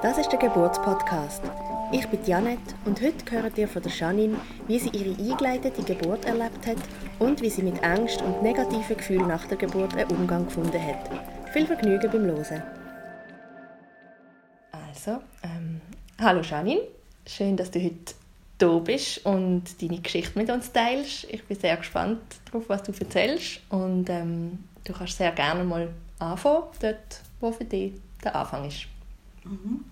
Das ist der Geburtspodcast. Ich bin Janet und heute hört ihr von der Janine, wie sie ihre eingeleitete Geburt erlebt hat und wie sie mit Angst und negativen Gefühlen nach der Geburt einen Umgang gefunden hat. Viel Vergnügen beim Hören. Also, ähm, hallo Janine. Schön, dass du heute da bist und deine Geschichte mit uns teilst. Ich bin sehr gespannt darauf, was du erzählst. Und ähm, du kannst sehr gerne mal anfangen, dort, wo für dich der Anfang ist. Mhm.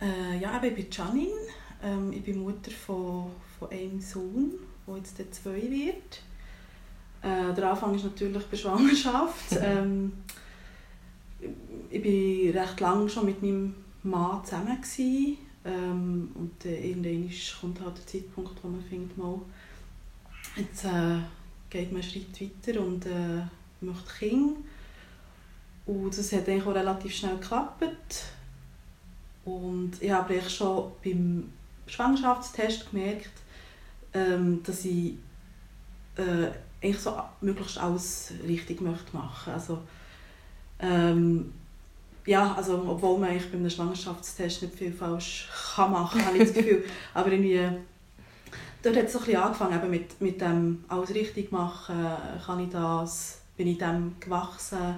Äh, ja, ich bin Janine. Ähm, ich bin Mutter von, von einem Sohn, der jetzt zwei wird. Äh, der Anfang ist natürlich bei Schwangerschaft. ähm, ich war recht lange schon mit meinem Mann zusammen. Gewesen. Ähm, und äh, irgendwann kommt halt der Zeitpunkt, wo man findet, mal, jetzt äh, geht man einen Schritt weiter und äh, möchte Kinder. Und das hat eigentlich auch relativ schnell geklappt. Und ich habe schon beim Schwangerschaftstest gemerkt, ähm, dass ich äh, eigentlich so möglichst alles richtig möchte machen. Also, ähm, ja, also obwohl man eigentlich bei einem Schwangerschaftstest nicht viel falsch kann machen, habe ich das Gefühl. Aber irgendwie, dort hat es so ein bisschen angefangen eben mit, mit dem alles richtig machen, kann ich das, bin ich dem gewachsen,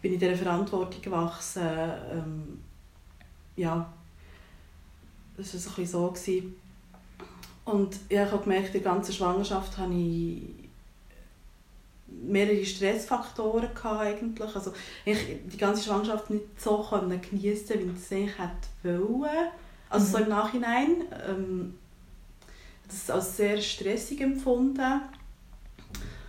bin ich dieser Verantwortung gewachsen, ähm, ja, das war so ein bisschen so. Gewesen. Und ich habe gemerkt, in der ganzen Schwangerschaft habe ich mehrere Stressfaktoren eigentlich. Also ich die ganze Schwangerschaft nicht so genießen, wie ich es eigentlich hätte wollen. Also mhm. so im Nachhinein. Ähm, das als sehr stressig empfunden.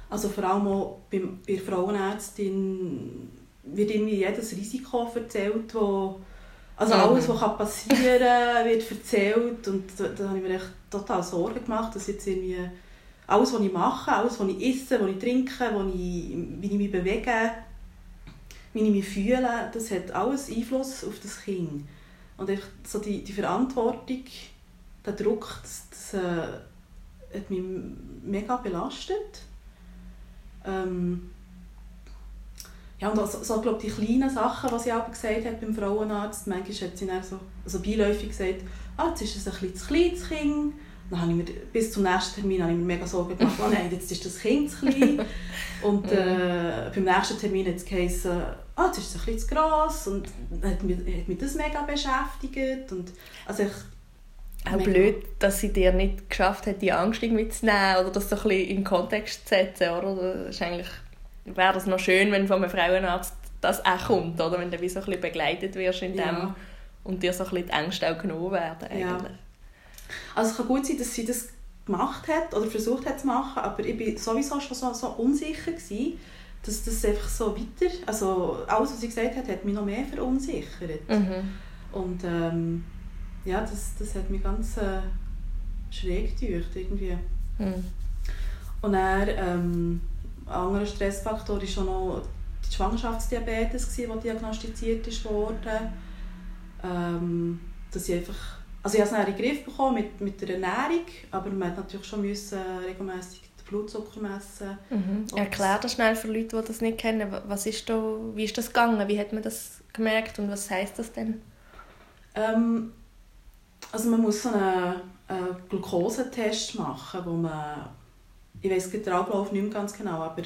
Also vor allem auch bei, bei der Frauenärztin wird irgendwie jedes Risiko erzählt, wo also alles, was passieren kann, wird erzählt und da, da habe ich mir echt total Sorgen gemacht, dass jetzt irgendwie alles, was ich mache, alles, was ich esse, was ich trinke, was ich, wie ich mich bewege, wie ich mich fühle, das hat alles Einfluss auf das Kind. Und einfach so die, die Verantwortung, der Druck, das, das äh, hat mich mega belastet. Ähm, ja, und also, so, glaub, die kleinen Sachen, die sie aber gesagt hat beim Frauenarzt, manchmal hat sie dann so also beiläufig gesagt, ah, jetzt ist es ein bisschen zu klein, das Kind. Dann habe ich mir, bis zum nächsten Termin habe ich mir mega Sorgen gemacht, oh nein, jetzt ist das Kind zu klein. Und äh, beim nächsten Termin hat es geheißen, ah, jetzt ist es ein bisschen zu gross. Und hat mich, hat mich das mega beschäftigt. Und, also ich, auch blöd, dass sie dir nicht geschafft hat, die Angst mitzunehmen oder das so ein bisschen in den Kontext zu setzen, oder? Das ist eigentlich wäre es noch schön, wenn von einem Frauenarzt das auch kommt, oder? Wenn du wie so ein bisschen begleitet wirst in dem ja. und dir so ein bisschen die Ängste auch genommen werden eigentlich. Ja. Also es kann gut sein, dass sie das gemacht hat oder versucht hat zu machen, aber ich war sowieso schon so, so unsicher gewesen, dass das einfach so weiter, also alles, was sie gesagt hat, hat mich noch mehr verunsichert. Mhm. Und ähm, ja, das, das hat mich ganz äh, schräg gedacht irgendwie. Mhm. Und er ähm, ein anderer Stressfaktor war schon noch die Schwangerschaftsdiabetes, die diagnostiziert wurde. Ähm, dass ich einfach, also ich habe es in den Griff bekommen mit, mit der Ernährung, aber man musste natürlich schon müssen regelmäßig den Blutzucker messen. Mhm. Erklär das schnell für Leute, die das nicht kennen. Was ist da, wie ist das gegangen? Wie hat man das gemerkt und was heißt das denn? Ähm, also man muss so einen, einen Glukosetest machen, wo man ich weiß den Ablauf nicht mehr ganz genau, aber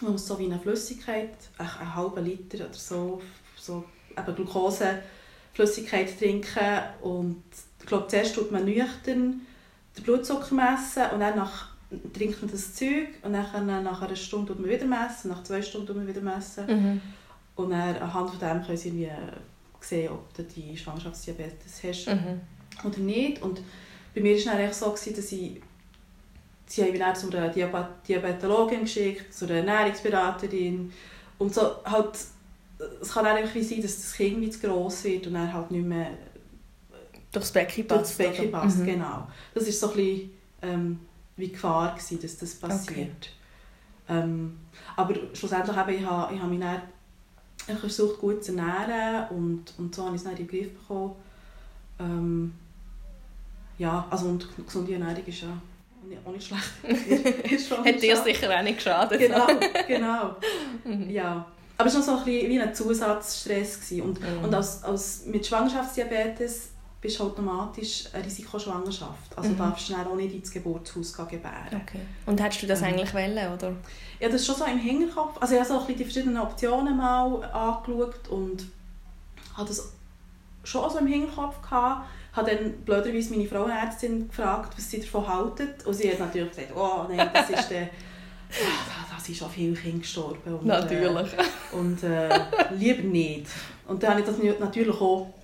man muss so wie eine Flüssigkeit, einen halben Liter oder so, so eben Glucose, Flüssigkeit trinken und ich glaube, zuerst tut man nüchtern den Blutzucker messen und dann nach, trinkt man das Zeug und dann nach einer Stunde tut man wieder messen, nach zwei Stunden tut man wieder messen mhm. und dann anhand von dem können sie sehen, ob du die Schwangerschaftsdiabetes hast mhm. oder nicht und bei mir war es so, dass ich sie haben mich dann zu einer Diabetologin geschickt, zu einer Ernährungsberaterin. Und so halt, es kann einfach wie sein, dass das Kind zu gross wird und dann halt nicht mehr durchs Becken passt. Durchs Becken passt, mhm. genau. Das war so ein bisschen ähm, wie Gefahr, gewesen, dass das passiert. Okay. Ähm, aber schlussendlich habe ich, habe, ich habe mich dann ich versucht, gut zu ernähren und, und so habe ich es dann in den Griff bekommen. Ähm, ja, also und gesunde Ernährung ist ja nicht schlecht. Hat dir sicher auch nicht geschadet. Genau, genau. Mhm. Ja. aber es war noch so ein bisschen wie ein Zusatzstress. Gewesen. Und, Mhm. und als, als mit Schwangerschaftsdiabetes bist du automatisch eine Risikoschwangerschaft. Also Mhm. darfst du dann auch nicht ins Geburtshaus gebären. Okay. Und hättest du das Ähm. eigentlich wollen, oder? Ja, das ist schon so im Hinterkopf. Also ich habe so ein bisschen die verschiedenen Optionen mal angeschaut und habe das schon so im Hinterkopf gehabt. Habe dann blöderweise meine Frauenärztin gefragt, was sie davon halten. Und sie hat natürlich gesagt, oh nein, das ist der... Da, da sind schon viele Kinder gestorben. Und, Natürlich. Äh, und äh, lieber nicht. Und dann habe ich das natürlich auch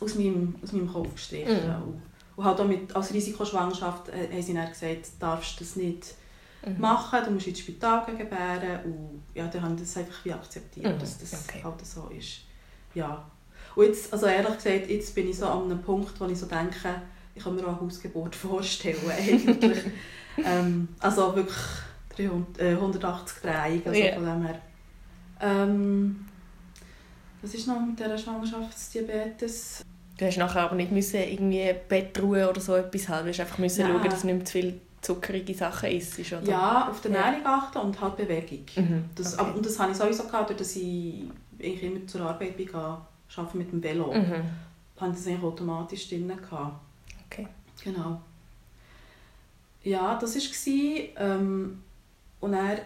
aus meinem, aus meinem Kopf gestrichen. Mhm. Und, halt auch mit, als Risikoschwangerschaft äh, haben sie dann gesagt, darfst du das nicht Mhm. machen, du musst ins Spital gebären und ja, dann haben das einfach wie akzeptiert, Mhm, dass das okay. halt so ist. Ja. Und jetzt, also ehrlich gesagt, jetzt bin ich so an einem Punkt, wo ich so denke, ich kann mir auch eine Hausgeburt vorstellen, eigentlich. ähm, also wirklich 300, äh, 180 Drehungen, also Ja. von dem her. Ähm, was ist noch mit dieser Schwangerschaftsdiabetes? Du hast nachher aber nicht müssen irgendwie Bettruhe oder so etwas haben. Du hast einfach müssen schauen, dass du nicht zu viel zuckerige Sachen isst, oder? Ja, auf die Ja. Ernährung achten und halt Bewegung. Mhm. Das, okay. aber, und das habe ich sowieso gehabt, dadurch, dass ich eigentlich immer zur Arbeit bin, gegangen, arbeiten mit dem Velo. Mhm. habe das eigentlich automatisch drin. Gehabt. Okay. Genau. Ja, das war es. Ähm, und er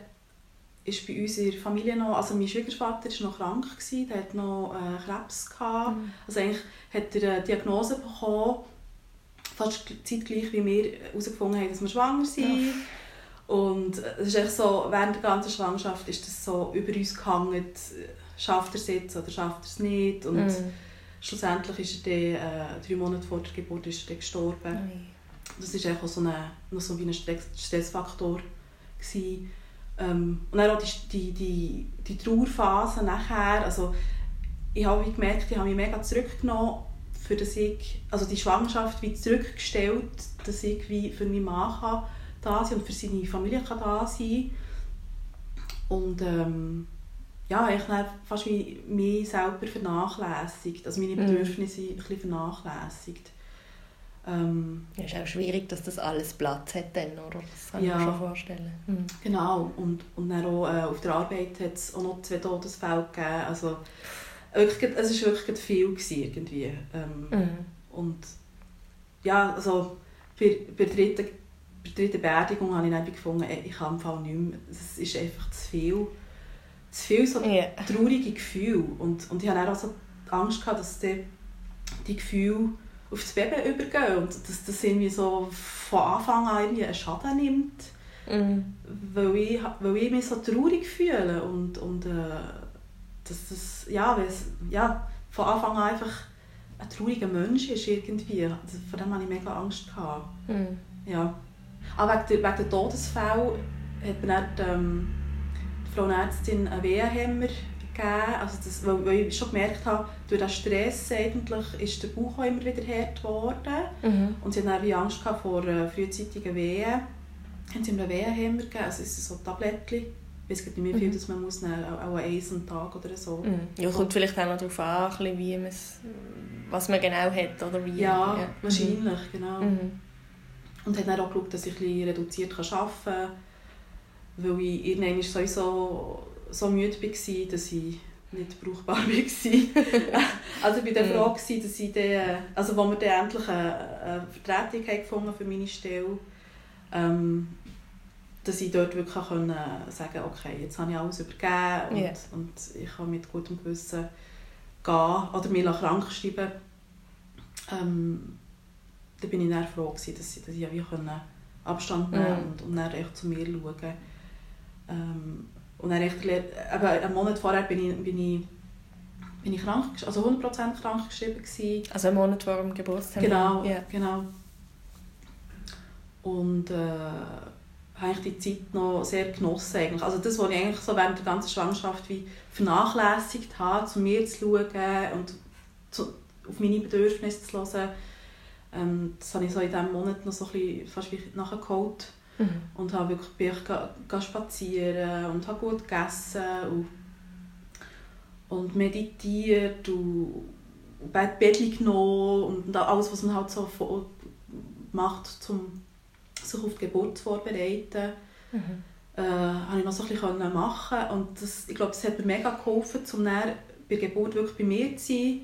ist bei uns in der Familie noch, also mein Schwiegervater war noch krank, gewesen, der hat noch äh, Krebs gehabt. Mhm. Also eigentlich hat er eine Diagnose bekommen, fast zeitgleich wie wir herausgefunden haben, dass wir schwanger sind. Und es ist echt so, während der ganzen Schwangerschaft ist das so über uns gehangen, schafft er es jetzt oder schafft er es nicht. Und Mhm. schlussendlich ist er dann, äh, drei Monate vor der Geburt ist er gestorben. Ui. Das war auch so, eine, noch so wie ein Stress Stressfaktor. Gewesen. Ähm, und dann auch die, die, die, die Trauerphase nachher. Also, ich habe gemerkt, ich habe mich mega zurückgenommen, für das ich, also die Schwangerschaft wie zurückgestellt, dass ich wie für meinen Mann kann da sein und für seine Familie kann da sein Und ähm, ja, ich habe fast wie mich selber vernachlässigt, also meine Mhm. Bedürfnisse ein bisschen vernachlässigt. Ähm, Ja, ist auch schwierig, dass das alles Platz hat dann, oder? Das kann Ja. ich mir schon vorstellen. Mhm. Genau, und, und dann auch äh, auf der Arbeit hat es auch noch zwei Todesfälle gegeben. Also, wirklich, es war wirklich viel gewesen, irgendwie. Ähm, Mhm. Und ja, also bei, bei, der dritten, bei der dritten Beerdigung habe ich dann gefunden, ich kann im Fall nicht mehr. Es ist einfach zu viel, zu viel so Ja. traurige Gefühle. Und, und ich hatte auch so Angst, gehabt, dass die, die Gefühle auf das Baby übergehen und dass das irgendwie so von Anfang an irgendwie einen Schaden nimmt Mhm. weil ich, weil ich mich so traurig fühle und, und äh, dass das ja, weil es, ja, von Anfang an einfach ein trauriger Mensch ist irgendwie. Also Vor dem hatte ich mega Angst. Gehabt. Mhm. Ja. Aber wegen der, wegen der Todesfälle hat mir dann ähm, Frau Ärztin einen Wehenhemmer gegeben. Also das, weil, weil ich schon gemerkt habe, durch den Stress eigentlich ist der Bauch auch immer wieder hart geworden. Mhm. Und sie hatten Angst vor frühzeitigen Wehen. Haben sie ihm einen Wehenhemmer gegeben, also es sind so Tablettchen. Ich weiß nicht, wie viel Mhm. das man muss nehmen, auch auch eins am Tag oder so. Mhm. Ja, kommt vielleicht auch noch darauf an, ein wie was man genau hat, oder wie. Ja, wahrscheinlich, genau. Mhm. Und hat dann auch geschaut, dass ich ein bisschen reduziert arbeiten kann, weil ich irgendwann sowieso so müde war, dass ich nicht brauchbar war. also ich war dann froh, dass ich dann, also wo wir dann endlich eine, eine Vertretung gefunden für meine Stelle, ähm, dass ich dort wirklich können sagen okay, jetzt habe ich alles übergeben und, Ja. und ich kann mit gutem Gewissen gehen oder mich krank schreiben. Ähm, da bin ich dann froh, gewesen, dass ich, dass ich wie können Abstand nehmen Mhm. und, und dann echt zu mir schauen. Ähm, und dann echt, gelernt- eben einen Monat vorher bin ich, bin ich, bin ich krank, also 100% krank geschrieben gewesen. Also einen Monat vor dem Geburtstermin. Genau, Ja. genau. Und äh, habe ich die Zeit noch sehr genossen. Eigentlich. Also das, was ich eigentlich so während der ganzen Schwangerschaft wie vernachlässigt habe, zu mir zu schauen und zu, auf meine Bedürfnisse zu hören, ähm, das habe ich so in diesem Monat noch so ein bisschen fast wie nachgeholt. Mhm. Und habe wirklich bin ich ga, ga spazieren und habe gut gegessen und, und meditiert und Bett Bettchen genommen und alles, was man halt so macht, um sich auf die Geburt vorzubereiten. Mhm. äh, habe ich noch so ein bisschen machen und das, ich glaube, das hat mir mega geholfen, um dann bei der Geburt wirklich bei mir zu sein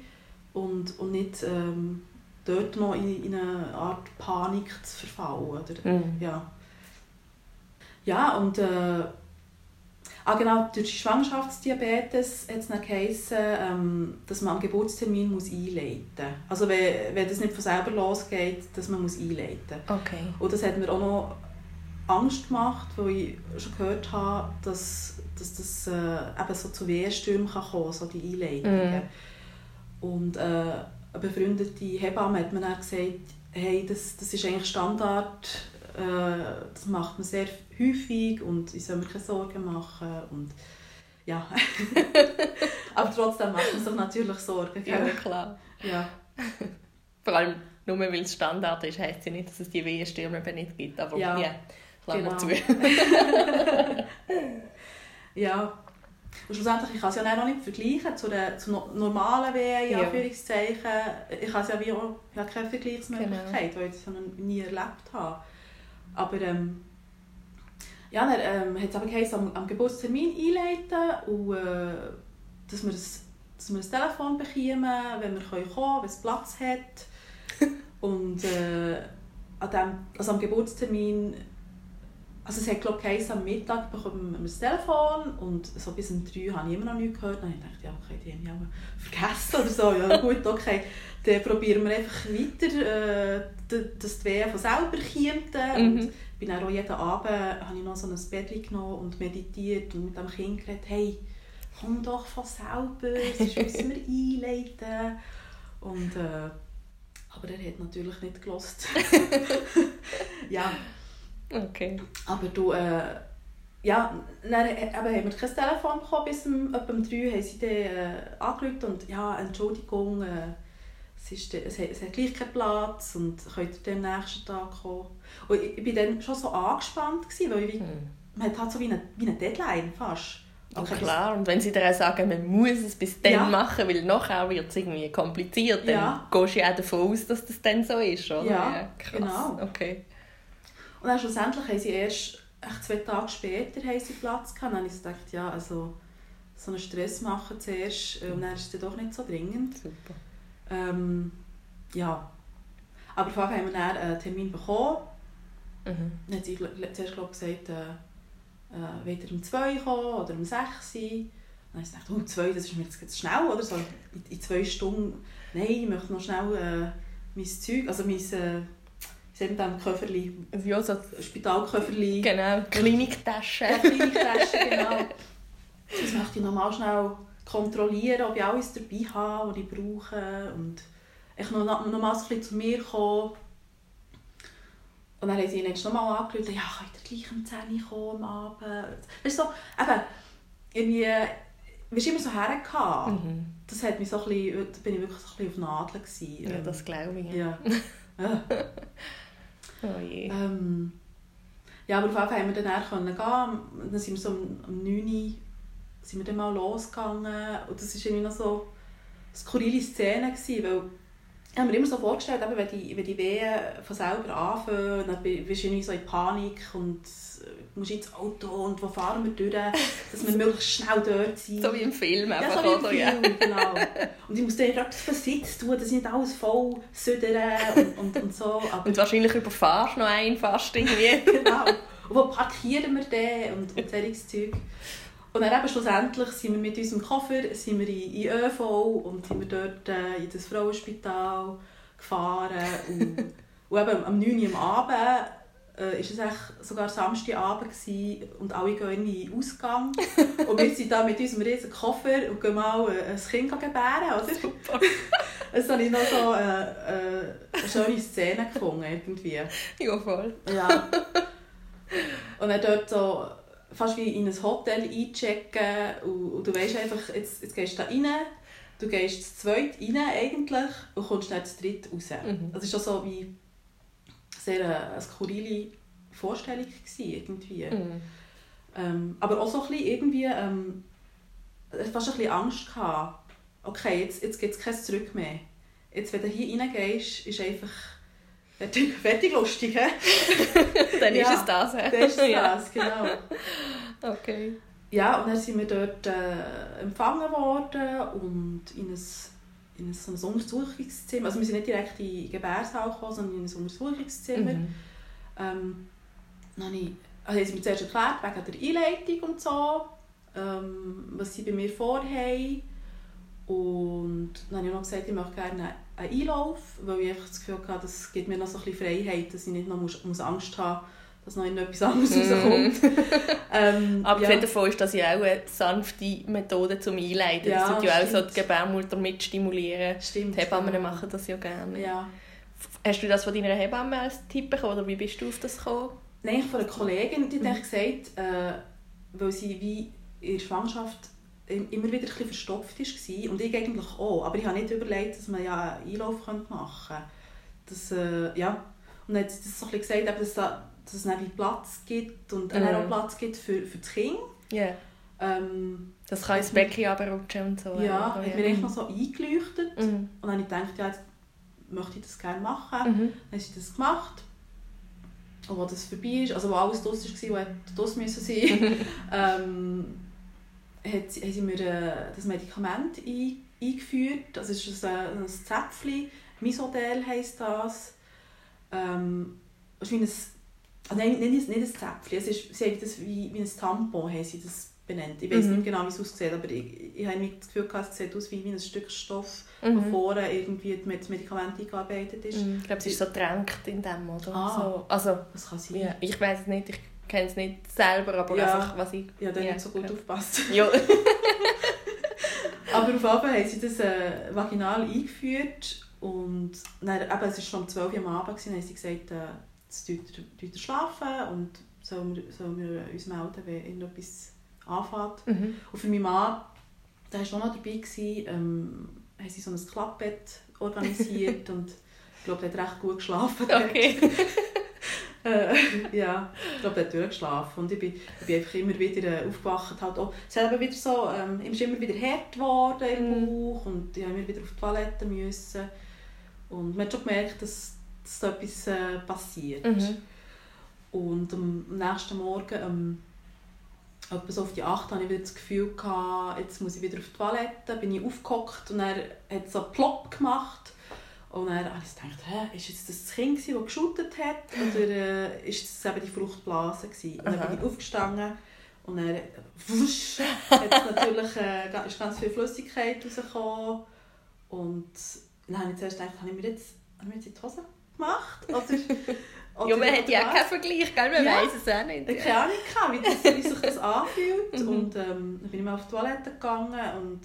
und, und nicht ähm, dort noch in, in, eine Art Panik zu verfallen. Oder? Mhm. Ja. Ja, und äh, ah, genau, durch die Schwangerschaftsdiabetes hat es dann geheißen, ähm, dass man am Geburtstermin muss einleiten muss. Also wenn, wenn das nicht von selber losgeht, dass man muss einleiten muss. Okay. Und das hat mir auch noch Angst gemacht, weil ich schon gehört habe, dass, dass das äh, eben so zu Wehenstürmen kann kommen so die Einleitungen. Mm. Und äh, eine befreundete Hebamme hat mir dann gesagt, hey, das, das ist eigentlich Standard, äh, das macht man sehr häufig und ich soll mir keine Sorgen machen. Und, ja. Aber trotzdem macht man sich natürlich Sorgen. Gell? Ja, klar. Ja. Vor allem, nur weil es Standard ist, heisst ja nicht, dass es die Wehenstürme nicht gibt. Aber ja. Yeah. Genau. zu. ja. Und schlussendlich, ich kann es ja noch nicht vergleichen zu der zu normalen Wehen, in Anführungszeichen. Ich habe ja wie auch, ich habe keine Vergleichsmöglichkeit, genau. weil ich noch nie erlebt habe. Aber ähm, ja, dann ähm, hat es aber geheißen, am, am Geburtstermin einleiten und äh, dass wir, das, dass wir ein Telefon bekommen, wenn wir kommen können, wenn es Platz hat. und äh, an dem, also am Geburtstermin also es hat glaube ich am Mittag bekommen wir das Telefon und so bis um drei habe ich immer noch nichts gehört. Dann dachte ich, ja, okay, die haben mich vergessen oder so. Ja gut, okay, dann probieren wir einfach weiter, äh, dass die Wehen von selber kommt. Mhm. Und bin auch jeden Abend habe ich noch so ein Bett genommen und meditiert und mit dem Kind geredet, hey, komm doch von selber, sonst müssen wir einleiten. Und, äh, aber er hat natürlich nicht gelost. ja. Okay. Aber du, äh, ja, dann äh, eben, haben wir kein Telefon bekommen, bis um, etwa um drei haben sie dann äh, angerufen und ja, Entschuldigung, äh, es, ist, es, hat, es hat gleich keinen Platz und könnt ihr am nächsten Tag kommen. Und ich, war dann schon so angespannt, gewesen, weil ich, hm. man hat halt so wie eine, wie eine Deadline fast. Ja, klar, und wenn sie dir auch sagen, man muss es bis dann ja. machen, weil nachher wird es irgendwie kompliziert, dann ja. gehst du ja auch davon aus, dass das dann so ist, oder? Ja, ja krass. genau. Okay. Und dann schlussendlich haben sie erst zwei Tage später haben sie Platz gehabt. Dann habe ich gedacht, ja, also so einen Stress machen zuerst äh, und dann ist es doch nicht so dringend. Super. Ähm, ja. Aber vor allem haben wir dann einen Termin bekommen. Mhm. Dann hat sie zuerst glaub, gesagt, äh, äh, wieder um zwei kommen oder um sechs. Dann habe ich gedacht, oh, zwei, das ist mir jetzt schnell, oder? So in, in zwei Stunden. Nein, ich möchte noch schnell äh, mein Zeug, also mein... Äh, Haben dann Köfferli. Ja, so Spitalköfferli. Genau, Kliniktasche. Ja, Kliniktasche, genau. Das möchte ich nochmal schnell kontrollieren, ob ich alles dabei habe, was ich brauche. Und ich noch, nochmals ein bisschen zu mir kommen. Und dann haben sie ihn jetzt nochmal angerufen, ja, könnt ihr gleich um 10 Uhr kommen am Abend. Weißt du, so, eben, irgendwie, wir waren immer so hergekommen. Mhm. Das hat mich so ein bisschen, da bin ich wirklich so ein bisschen auf Nadeln. Gewesen. Ja, das glaube ich. Ja. ja. Oh je. Ähm, ja, aber auf jeden Fall haben wir dann können gehen. Dann sind wir so um, um 9 Uhr sind wir dann mal losgegangen. Und das war irgendwie noch so eine skurrile Szene, gewesen, weil ich habe mir immer so vorgestellt, eben, wenn, die, wenn die Wehen von selber anfangen, dann bist du so in Panik und musst ins Auto und wo fahren wir durch, dass wir möglichst schnell dort sind. So wie im Film einfach, ja, so im Film, ja. genau. Und ich muss dann etwas für Sitz tun, dass ich nicht alles voll südern und, und, und so. Aber und wahrscheinlich überfahrst du noch einen fast irgendwie. genau. Und wo parkieren wir den und, und solches Zeug. Und dann eben schlussendlich sind wir mit unserem Koffer sind wir in, in ÖV und sind wir dort äh, in das Frauenspital gefahren. Und, und eben am 9 Uhr am Abend äh, ist es sogar Samstagabend gewesen, und alle gehen in den Ausgang. und wir sind da mit unserem riesen Koffer und gehen mal äh, ein Kind gebären, oder? Super. Das habe ich noch so äh, äh, eine schöne Szene gefunden, irgendwie. Ja, voll. Ja. Und dann dort so fast wie in ein Hotel einchecken und, und du weißt einfach, jetzt, jetzt gehst du da rein, du gehst zu zweit rein eigentlich und kommst dann zu dritt raus. Mhm. Das ist auch so wie sehr eine, eine skurrile Vorstellung gewesen, irgendwie. Mhm. Ähm, aber auch so ein bisschen irgendwie, ähm, fast ein bisschen Angst gehabt. Okay, jetzt, jetzt gibt es kein Zurück mehr. Jetzt, wenn du hier reingehst, ist einfach fertig, fertig lustig, hä? dann Ja, ist es das. hä? Das ist das, Ja. genau. Okay. Ja, und dann sind wir dort äh, empfangen worden und in ein, in ein, so ein Untersuchungszimmer, also wir sind nicht direkt in den Gebärsaal gekommen, sondern in ein Untersuchungszimmer. Mhm. Ähm, dann habe ich, also haben sie mir zuerst erklärt, wegen der Einleitung und so, ähm, was sie bei mir vorhaben. Und dann habe ich noch gesagt, ich möchte gerne einen Einlauf, weil ich das Gefühl hatte, das gibt mir noch so ein bisschen Freiheit, dass ich nicht noch muss, muss Angst haben dass noch irgendetwas anderes Mhm. rauskommt. ähm, Abgesehen davon ist das ja auch eine sanfte Methode zum Einleiten. Ja, das tut ja auch so die Gebärmutter mitstimulieren. Stimmt. Die Hebammen genau. machen das ja gerne. Ja. Hast du das von deiner Hebamme als Tipp bekommen oder wie bist du auf das gekommen? Nein, von einer Kollegin, die hat Mhm. gesagt, äh, weil sie wie in der Schwangerschaft immer wieder ein bisschen verstopft war und ich eigentlich auch, aber ich habe nicht überlegt, dass man ja einen Einlauf machen könnte. Das, äh, ja. Und dann hat das so ein bisschen gesagt, dass, da, dass es wie Platz gibt und Mhm. auch Platz gibt für, für das Kind. Ja. Ähm, Das kann ins Becken runterrutschen und so. ja, oder? hat mir echt noch so eingeleuchtet Mhm. und dann habe ich gedacht, ja, jetzt möchte ich das gerne machen. Mhm. Dann hat sie das gemacht. Und als das vorbei ist, also wo alles draus war, wo draus sein, ähm, hat sie, haben sie mir äh, das Medikament ein, eingeführt. Das ist ein, ein Zäpfchen, Misodel heisst das. Ähm, es ist wie ein, also nein, nicht, nicht ein Zäpfchen, es ist, sie haben das wie, wie ein Tampon haben sie das benannt. Ich weiß Mhm. nicht genau, wie es aussieht, aber ich, ich habe nicht das Gefühl, gehabt, es sieht aus wie, wie ein Stück Stoff, Mhm. vorne irgendwie mit das Medikament eingearbeitet ist. Mhm. Ich glaube, es ist so getränkt in dem, oder? Ah. So, also, Das kann sein. ja, ich weiß es nicht, ich kenne es nicht selber, aber Ja. einfach, was ich... Ja, dann Ja, nicht so gut okay. aufgepasst. Ja. Aber auf Fall haben sie das äh, vaginal eingeführt und dann, eben, es war schon um 12 Uhr am Abend, gewesen, dann haben sie gesagt, äh, jetzt schlafen und sollen wir, sollen wir uns melden, wenn irgendetwas anfängt. mhm. Und für meinen Mann, der war auch noch dabei, gewesen, ähm, haben sie so ein Klappbett organisiert und ich glaube, der hat recht gut geschlafen. Okay. Äh, ja, ich glaube, der hat durchgeschlafen. Und ich bin, ich bin einfach immer wieder äh, aufgewacht. Halt auch, es hat wieder so, ähm, ich bin immer wieder hart geworden im Mhm. Bauch und ich musste immer wieder auf die Toilette. Müssen. Und man hat schon gemerkt, dass, dass da etwas äh, passiert. Mhm. Und am nächsten Morgen, ähm, etwa so auf die 8 hatte ich wieder das Gefühl, gehabt, jetzt muss ich wieder auf die Toilette. Bin ich aufgehockt und er hat so plopp gemacht. Und dann habe ich gedacht, hä, ist jetzt das das Kind, gewesen, das geschüttet hat? Oder äh, ist das eben die Fruchtblase? Gewesen? Und dann Aha. bin ich aufgestanden und dann wusch, hat natürlich, äh, ist ganz viel Flüssigkeit rausgekommen. Und dann habe ich zuerst gedacht, habe ich mir jetzt, habe ich mir jetzt in die Hose gemacht? Oder, oder, Ja, man hat ja keinen Vergleich, gell? man Ja. weiß es auch nicht. Ich keine Ahnung, wie, das, wie sich das anfühlt. Mhm. Und ähm, dann bin ich mal auf die Toilette gegangen und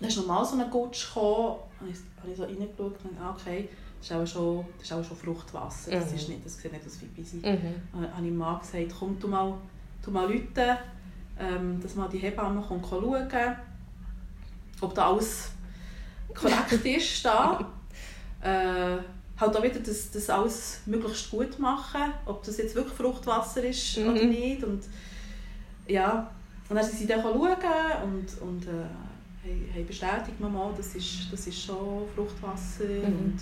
dann ist nochmal so ein Gutsch gekommen. Und ich, habe ich so reingeschaut und dachte, okay, das ist auch schon, das ist auch schon Fruchtwasser. Das, Mhm. ist nicht, das sieht nicht aus wie Bisi. Mhm. Dann habe ich Mann gesagt, komm, du mal, du mal rufen, ähm, dass mal die Hebamme kommt schauen ob da alles korrekt ist. Da. Äh, halt auch wieder das, das alles möglichst gut machen, ob das jetzt wirklich Fruchtwasser ist Mhm. oder nicht. Und, ja. und dann sind sie dann schauen und, und äh, haben- bestätigt mir mal, das ist, das ist schon Fruchtwasser. Mhm. Und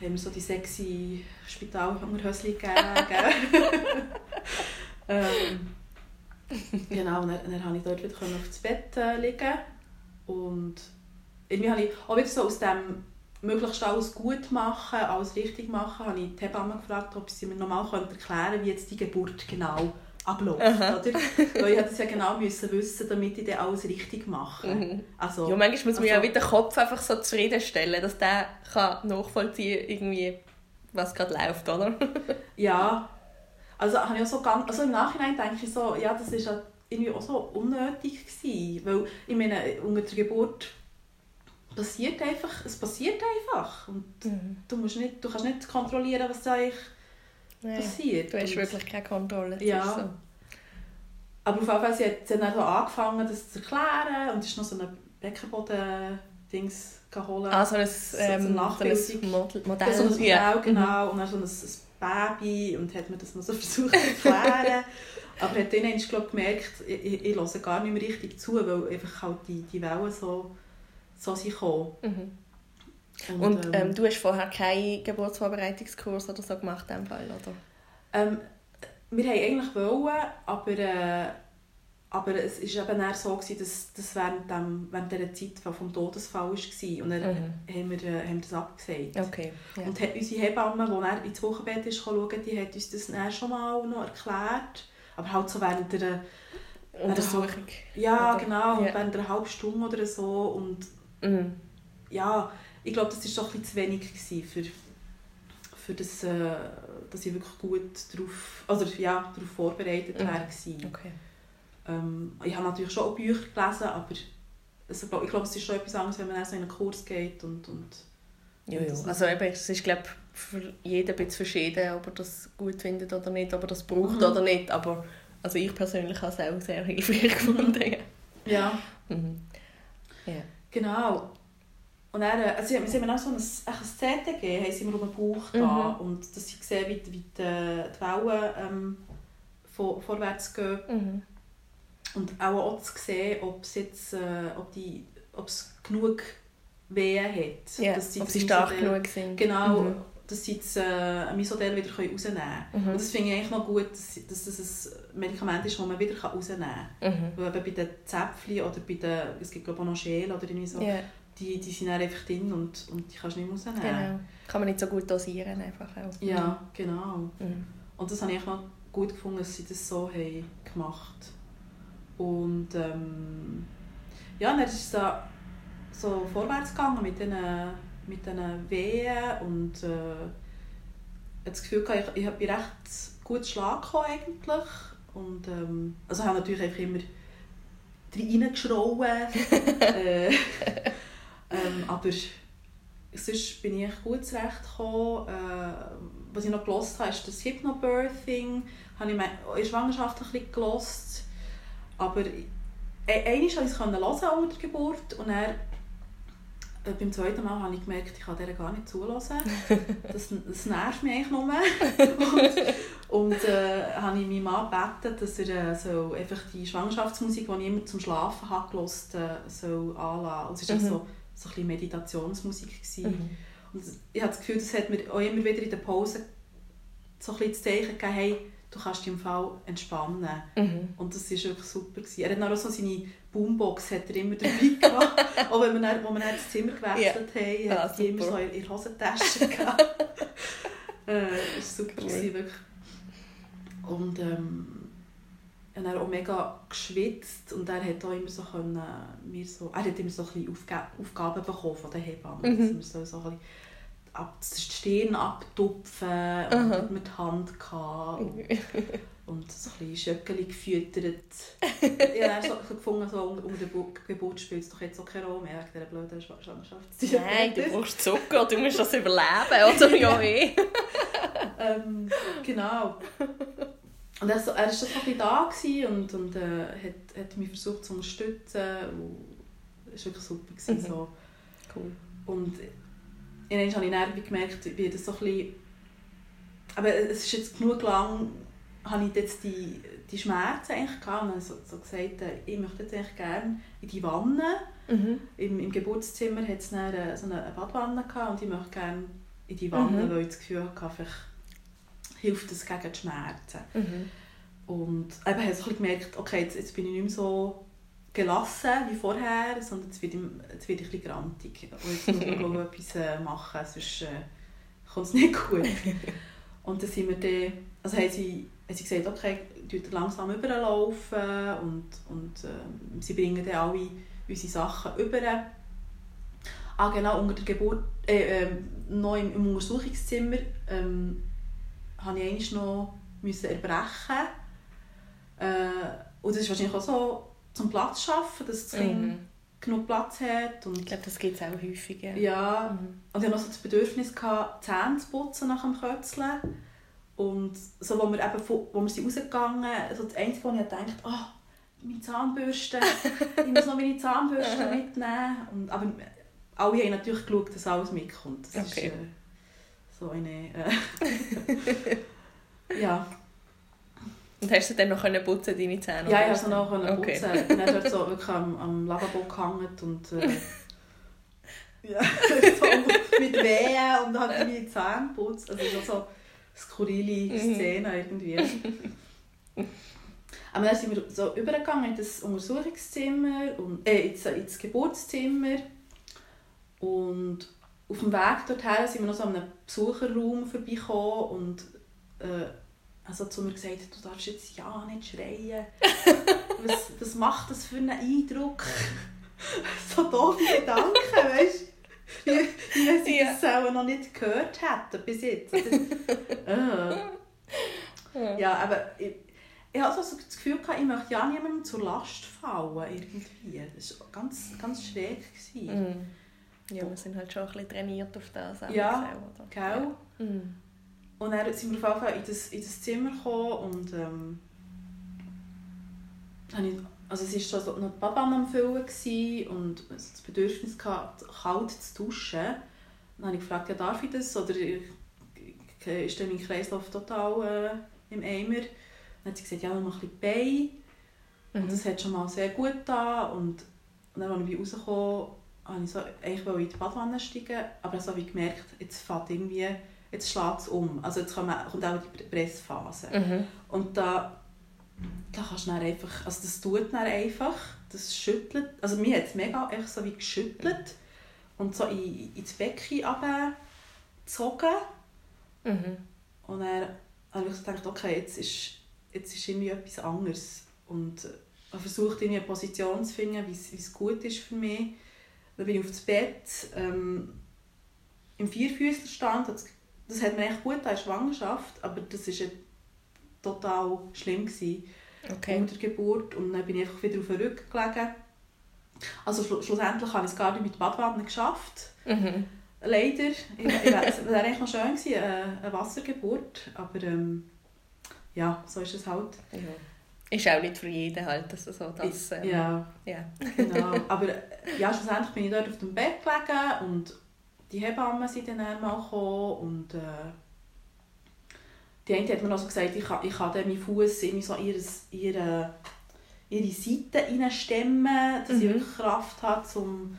haben mir so die sexy Spitalhungerhösli gegeben. ähm, genau, und dann, dann konnte ich dort wieder auf das Bett äh, liegen. Und irgendwie habe ich auch wieder so aus dem möglichst alles gut machen, alles richtig machen, habe ich die Hebamme gefragt, ob sie mir nochmal erklären könnte, wie jetzt die Geburt genau abläuft. Aha. Oder? Weil ich es ja genau müssen wissen, damit ich dann alles richtig mache. Mhm. Also, Ja, manchmal muss man ja Also- mit dem Kopf einfach so zufriedenstellen, dass der kann nachvollziehen irgendwie was gerade läuft, oder? Ja, also habe ich auch so ganz, also im Nachhinein denke ich so, ja, das ist ja irgendwie auch so unnötig gewesen, weil ich meine, unter der Geburt passiert einfach, es passiert einfach und du musst nicht, du kannst nicht kontrollieren, was da eigentlich Nein. passiert. Du hast Und- wirklich keine Kontrolle. Ja. so. Aber auf jeden Fall, sie hat, dann so angefangen, das zu erklären und ist noch so ein Beckenboden-Dings geholt. Ah, so ein, ähm, so ein Model, Modell. Ja, so ein Modell, ja. Mhm. genau. Und dann so ein, ein Baby und hat mir das noch so versucht zu erklären. Aber hat dann ich glaub, gemerkt, ich, ich, ich höre gar nicht mehr richtig zu, weil einfach halt die, die Wellen so, so sind gekommen. Mhm. Und, und ähm, du hast vorher keinen Geburtsvorbereitungskurs oder so gemacht in dem Fall, oder? Ähm, wir wollten eigentlich wollen, aber, äh, aber es war eben so, gewesen, dass das während, dem, während dieser Zeit vom Todesfall war. Und dann mhm. haben, wir, äh, haben das abgesagt. Okay, ja. Und unsere Hebamme, die dann ins Wochenbett ist, schauen, die hat uns das dann schon mal noch erklärt. Aber halt so während der Untersuchung. Ja, oder? genau. Ja. Während einer halben Stunde oder so. Und mhm. ja, ich glaube, das war doch ein bisschen zu wenig für, für das, äh, dass ich wirklich gut darauf, also, ja, darauf vorbereitet mhm. war. Okay. Ähm, ich habe natürlich schon auch Bücher gelesen, aber also, ich glaube, es ist schon etwas anderes, wenn man so in einen Kurs geht und, und ja, ja. Also eben, es ist glaube für jeden ein bisschen verschieden, ob er das gut findet oder nicht, ob er das braucht mhm. oder nicht, aber also ich persönlich habe es auch sehr hilfreich gefunden. Ja. Mhm. ja. Genau. Und dann, äh, also sie haben auch so ein, ein CTG haben sie mir um den Bauch da mhm. und dass sie sehen, wie, wie die, die Wellen ähm, vor, vorwärts gehen. Mhm. Und auch, auch zu sehen, ob es jetzt, äh, ob die, ob es genug Wehen hat. Ja, dass sie ob sie stark genug sind. Genau, mhm. Dass sie das äh, Misodel wieder rausnehmen können. Mhm. Und das finde ich eigentlich noch gut, dass, dass das ein Medikament ist, das man wieder rausnehmen kann. Mhm. Weil bei den Zäpfchen oder bei den, es gibt glaube ich auch noch Schäl oder irgendwie so, yeah. die, die sind dann einfach drin und, und die kannst du nicht rausnehmen. Genau. Kann man nicht so gut dosieren einfach auch. Ja, genau. Mhm. Und das habe ich noch gut gefunden, dass sie das so haben gemacht Und ähm, ja, dann ist es da so vorwärts gegangen mit diesen mit den Wehen und äh, das Gefühl gehabt, ich, ich bin recht gut Schlag gekommen eigentlich und ähm, also habe natürlich einfach immer reingeschrauen äh, ähm, aber sonst bin ich gut zurechtgekommen. Äh, was ich noch gelernt habe, ist das Hypnobirthing. Habe ich in der Schwangerschaft ein bisschen gelernt. Aber e-, einmal konnte ich es hören unter der Geburt und äh, beim zweiten Mal habe ich gemerkt, ich kann dieser gar nicht zulassen. Das, das nervt mich eigentlich nur. und und äh, habe ich meinen Mann gebeten, dass er äh, so einfach die Schwangerschaftsmusik, die ich immer zum Schlafen habe, gehört, äh, soll anlassen. Und es war mhm. so, so ein Meditationsmusik. Mhm. Und ich habe das Gefühl, das hat mir auch immer wieder in der Pause so ein bisschen das Zeichen gegeben, hey, du kannst dich im Fall entspannen. Mhm. Und das war wirklich super. Gewesen. Er hat auch so seine Boombox hat er immer dabei gehabt. auch wenn wir dann, wir dann das Zimmer gewechselt ja. haben, hat ah, die immer so in der Hosentasche gehabt. äh, super, cool. gewesen, wirklich. Und ähm, er hat auch mega geschwitzt und er hat auch immer so können, mir so, er hat immer so ein bisschen Aufga Aufgaben bekommen von den Hebammen, mhm. dass wir so, so ein bisschen ab, die Stirn abtupfen und hat mir die Hand gehabt und, und so ein bisschen Schöckeli gefüttert. ich habe so gefunden, so unter, unter der Geburt spielt es doch jetzt auch keine Rolle mehr wegen dieser blöden Schwangerschaft. Nein, du brauchst Zucker, du musst das überleben, oder? Ja, eh. ähm, genau. Und er, war so ein da und, und äh, hat, hat mich versucht zu unterstützen. Es war wirklich super. Gewesen, mhm. so. Cool. Und irgendwann habe ich dann gemerkt, wie das so ein bisschen... Aber es ist jetzt genug lang, habe ich jetzt die, die Schmerzen eigentlich gehabt und habe so, so gesagt, äh, ich möchte jetzt eigentlich gerne in die Wanne. Mhm. Im, Im Geburtszimmer hat es dann äh, so eine Badwanne gehabt und ich möchte gerne in die Wanne, mhm. weil ich das Gefühl hatte, vielleicht hilft das gegen die Schmerzen. Mhm. Und eben habe ich gemerkt, okay, jetzt, jetzt bin ich nicht mehr so gelassen wie vorher, sondern jetzt werde ich, jetzt ich ein bisschen grantig. Und jetzt muss ich glaube etwas äh, machen, sonst äh, kommt es nicht gut. Und dann sind wir dann, also haben sie, haben sie gesagt, okay, wir langsam überlaufen und, und äh, sie bringen dann alle unsere Sachen über. Ah genau, unter der Geburt, äh, äh, noch im, im Untersuchungszimmer ähm, habe ich noch müssen erbrechen. Äh, und das ist wahrscheinlich auch so zum Platz schaffen, dass das Kind mhm. genug Platz hat. Und ich glaube, das gibt es auch häufig. Ja, ja. Mhm. und ich hatte noch so das Bedürfnis, gehabt, Zähne zu putzen nach dem Kötzeln. Und so, wo wir, eben, wo wir sind rausgegangen sind, so das Einzige, wo ich dachte, oh, meine Zahnbürste, ich muss noch meine Zahnbürste mitnehmen. Und, aber alle haben natürlich geschaut, dass alles mitkommt. Das okay. ist äh, so eine... Äh, ja. Und hast du dann noch können putzen, deine Zähne? Ja, ich konnte noch putzen. Okay. Dann hast du so wirklich am, am Lavabo gehangen und... Äh, Ja, so mit Wehen und hat irgendwie die Zähne geputzt. Also so eine skurrile Mhm. Szene irgendwie. Aber dann sind wir so übergegangen in das Untersuchungszimmer, und, äh, ins, ins Geburtszimmer. Und auf dem Weg dorthin sind wir noch so an einem Besucherraum vorbeigekommen und äh, also zu mir gesagt, du darfst jetzt ja nicht schreien. was, was macht das für einen Eindruck? so doofe Gedanken, weißt du? Wie, wie sie Ja. das auch noch nicht gehört hätten bis jetzt. Äh. Ja, aber ich, ich hatte so das Gefühl, gehabt, ich möchte ja niemandem zur Last fallen. Irgendwie. Das war ganz, ganz schräg. Gewesen. Mhm. Ja, wir sind halt schon ein bisschen trainiert auf das. Ja, auch, oder? Gell? Und dann sind wir auf jeden Fall in das, in das Zimmer gekommen und ähm, ich, also es war schon so noch die Badwanne am Füllen und es das Bedürfnis gehabt, kalt zu duschen. Dann habe ich gefragt, ja, darf ich das? Oder ist dann mein Kreislauf total äh, im Eimer? Dann hat sie gesagt, ja, noch ein bisschen Bein. Und Mhm. das hat schon mal sehr gut da und, und dann, als ich rauskam, wollte ich so, eigentlich in die Badwanne steigen, aber so habe ich gemerkt, jetzt fährt irgendwie, jetzt schlägt es um. Also jetzt kommt auch die Pressphase. Mhm. Und da, da kannst du dann einfach, also das tut dann einfach, das schüttelt, also mir hat es mega einfach so wie geschüttelt und so in, ins Becken abgezogen. Mhm. Und dann habe ich gedacht, okay, jetzt ist, jetzt ist irgendwie etwas anderes. Und äh, habe versucht, irgendwie eine Position zu finden, wie es- gut ist für mich. Dann bin ich auf das Bett ähm, im Vierfüßlerstand. Das, das hat mir echt gut der Schwangerschaft, aber das war ja total schlimm. Gewesen Okay. unter Geburt und dann bin ich einfach wieder auf den Rücken gelegen. Also schlu schlussendlich habe ich es gar nicht mit Badwanne geschafft. Mhm. Leider. Es wäre eigentlich noch schön gewesen, eine, eine Wassergeburt, aber ähm, ja, so ist es halt. Ja. Ist auch nicht für jeden halt, dass so das... Ähm, ja, ja. genau. Aber äh, ja, schlussendlich bin ich dort auf dem Bett gelegen und die Hebammen sind dann einmal gekommen und äh, die eine hat mir noch so gesagt, ich kann, ich kann dann meinen Fuß in so ihres, ihre, ihre Seite reinstemmen, dass ich Mhm. wirklich Kraft habe zum,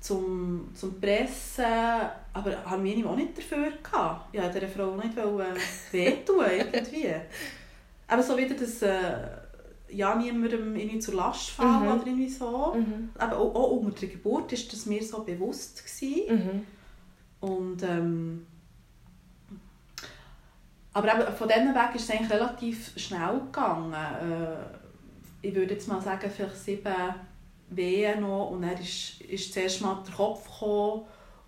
zum, zum Pressen. Aber haben wir auch nicht dafür gehabt. Ich wollte dieser Frau nicht wehtun irgendwie. Aber so wieder das äh, ja niemandem irgendwie zur Last fallen Mhm. oder irgendwie so. Mhm. Aber auch, auch unter der Geburt war das mir so bewusst. Gewesen. Mhm. Und, ähm, aber eben, von diesem Weg ist es eigentlich relativ schnell gegangen. Äh, ich würde jetzt mal sagen, vielleicht sieben Wehen noch. Und dann ist, ist zuerst mal der Kopf gekommen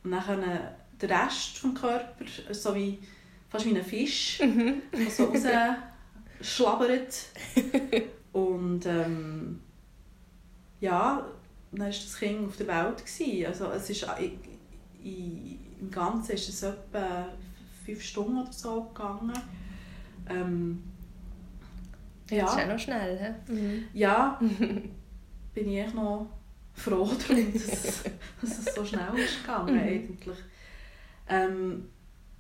und dann der Rest des Körpers, so wie, fast wie ein Fisch, Mhm. so rausschlabbert. und ähm, ja, dann war das Kind auf der Welt. Gewesen. Also es ist, i- i- Im Ganzen ist es etwa fünf Stunden oder so gegangen. Ähm, Das ist auch ja, noch schnell. He? Mhm. ja bin ich echt noch froh darum, dass, dass es so schnell ist gegangen Mhm. eigentlich. Ähm,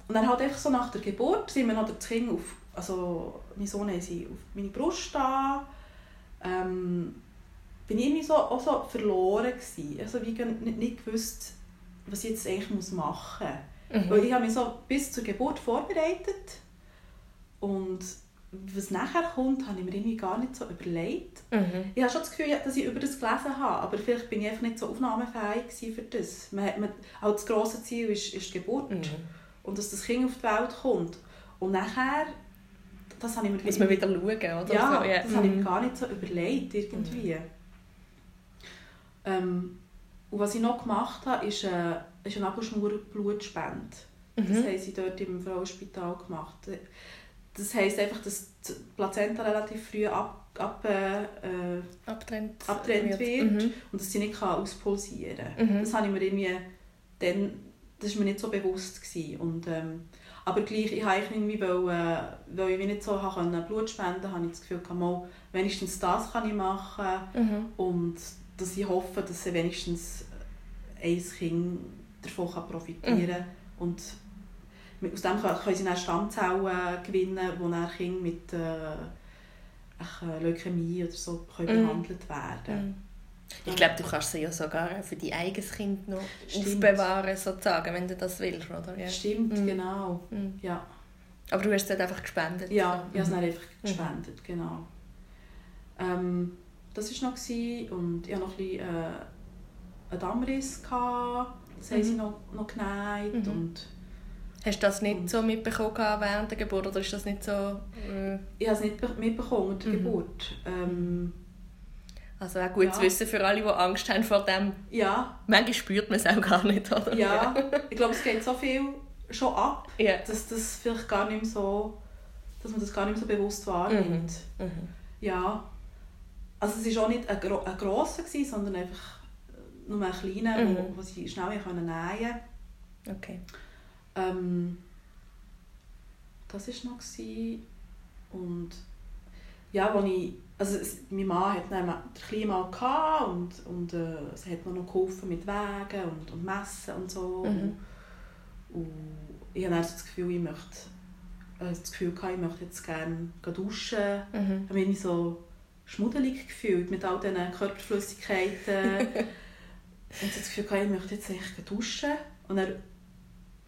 und dann halt einfach so nach der Geburt sind wir noch das Kind auf, also mein Sohn hat sie auf meine Brust da. Ähm, bin ich irgendwie so, auch so verloren gewesen. Also wie nicht, nicht gewusst, was ich jetzt eigentlich muss machen muss. Weil Mhm. ich habe mich so bis zur Geburt vorbereitet und was nachher kommt, habe ich mir irgendwie gar nicht so überlegt. Mhm. Ich habe schon das Gefühl, dass ich über das gelesen habe, aber vielleicht bin ich einfach nicht so aufnahmefähig für das. Man, man, auch das grosse Ziel ist, ist die Geburt Mhm. und dass das Kind auf die Welt kommt. Und nachher, das habe ich mir Muss man wieder schauen, oder? ja, so, ja. das habe ich mir Mhm. gar nicht so überlegt irgendwie. Ähm, und was ich noch gemacht habe, ist, äh, ist eine Nabelschnur-Blutspende. Das Mhm. haben sie dort im Frauenspital gemacht. Das heisst einfach, dass die Plazenta relativ früh ab, ab, äh, äh, Abtrennt, abtrennt wird Mhm. und dass sie nicht kann auspulsieren kann. Mhm. Das habe ich mir irgendwie dann, das war mir nicht so bewusst. Gewesen. Und, ähm, aber gleich, ich eigentlich irgendwie, weil, äh, weil ich nicht so habe können, Blut spenden konnte, habe ich das Gefühl, mal, wenigstens das kann ich machen Mhm. und dass ich hoffe, dass sie wenigstens ein Kind davon kann profitieren kann. Und mit- aus dem können können sie dann Stammzellen gewinnen, wo dann Kinder mit äh, äh, Leukämie oder so können Mhm. behandelt werden Mhm. Ich glaube, du kannst sie ja sogar für dein eigenes Kind noch Stimmt. aufbewahren, sozusagen, wenn du das willst, oder? Ja. Stimmt, Mhm. genau. Mhm. Ja, Aber du hast es dort einfach gespendet? ja ich habe es Mhm. einfach gespendet, genau. Ähm, das war noch gewesen, und ich hatte noch ein bisschen, äh, einen Dammriss. Gehabt. Das haben Mhm. sie noch, noch genäht Mhm. und Hast du das nicht so mitbekommen während der Geburt, oder ist das nicht so... Äh, ich habe es nicht be- mitbekommen mit der Mhm. Geburt. Ähm, also auch gut Ja. zu wissen für alle, die Angst haben vor dem. ja, Manchmal spürt man es auch gar nicht, oder? ja, ich glaube, es geht so viel schon ab, Ja. dass das vielleicht gar nicht so, dass man das gar nicht mehr so bewusst wahrnimmt. Mhm. Ja. Also es war auch nicht ein, gro ein grosser, gewesen, sondern einfach nur ein kleiner, Mhm. wo, wo sie schnell nähen konnten. Okay. Ähm, das war noch. Gewesen. Und ja, wo ich, also es, mein Mann hat dann den Kleinen mal gehabt und, und äh, es hat mir noch geholfen mit Wägen und, und Messen und so. Mhm. Und, und ich habe dann so das Gefühl, ich möchte, äh, das Gefühl gehabt, ich möchte jetzt gerne duschen. Mhm. Ich habe mich so schmuddelig gefühlt mit all diesen Körperflüssigkeiten. und so das Gefühl, gehabt, ich möchte jetzt eigentlich duschen. Und dann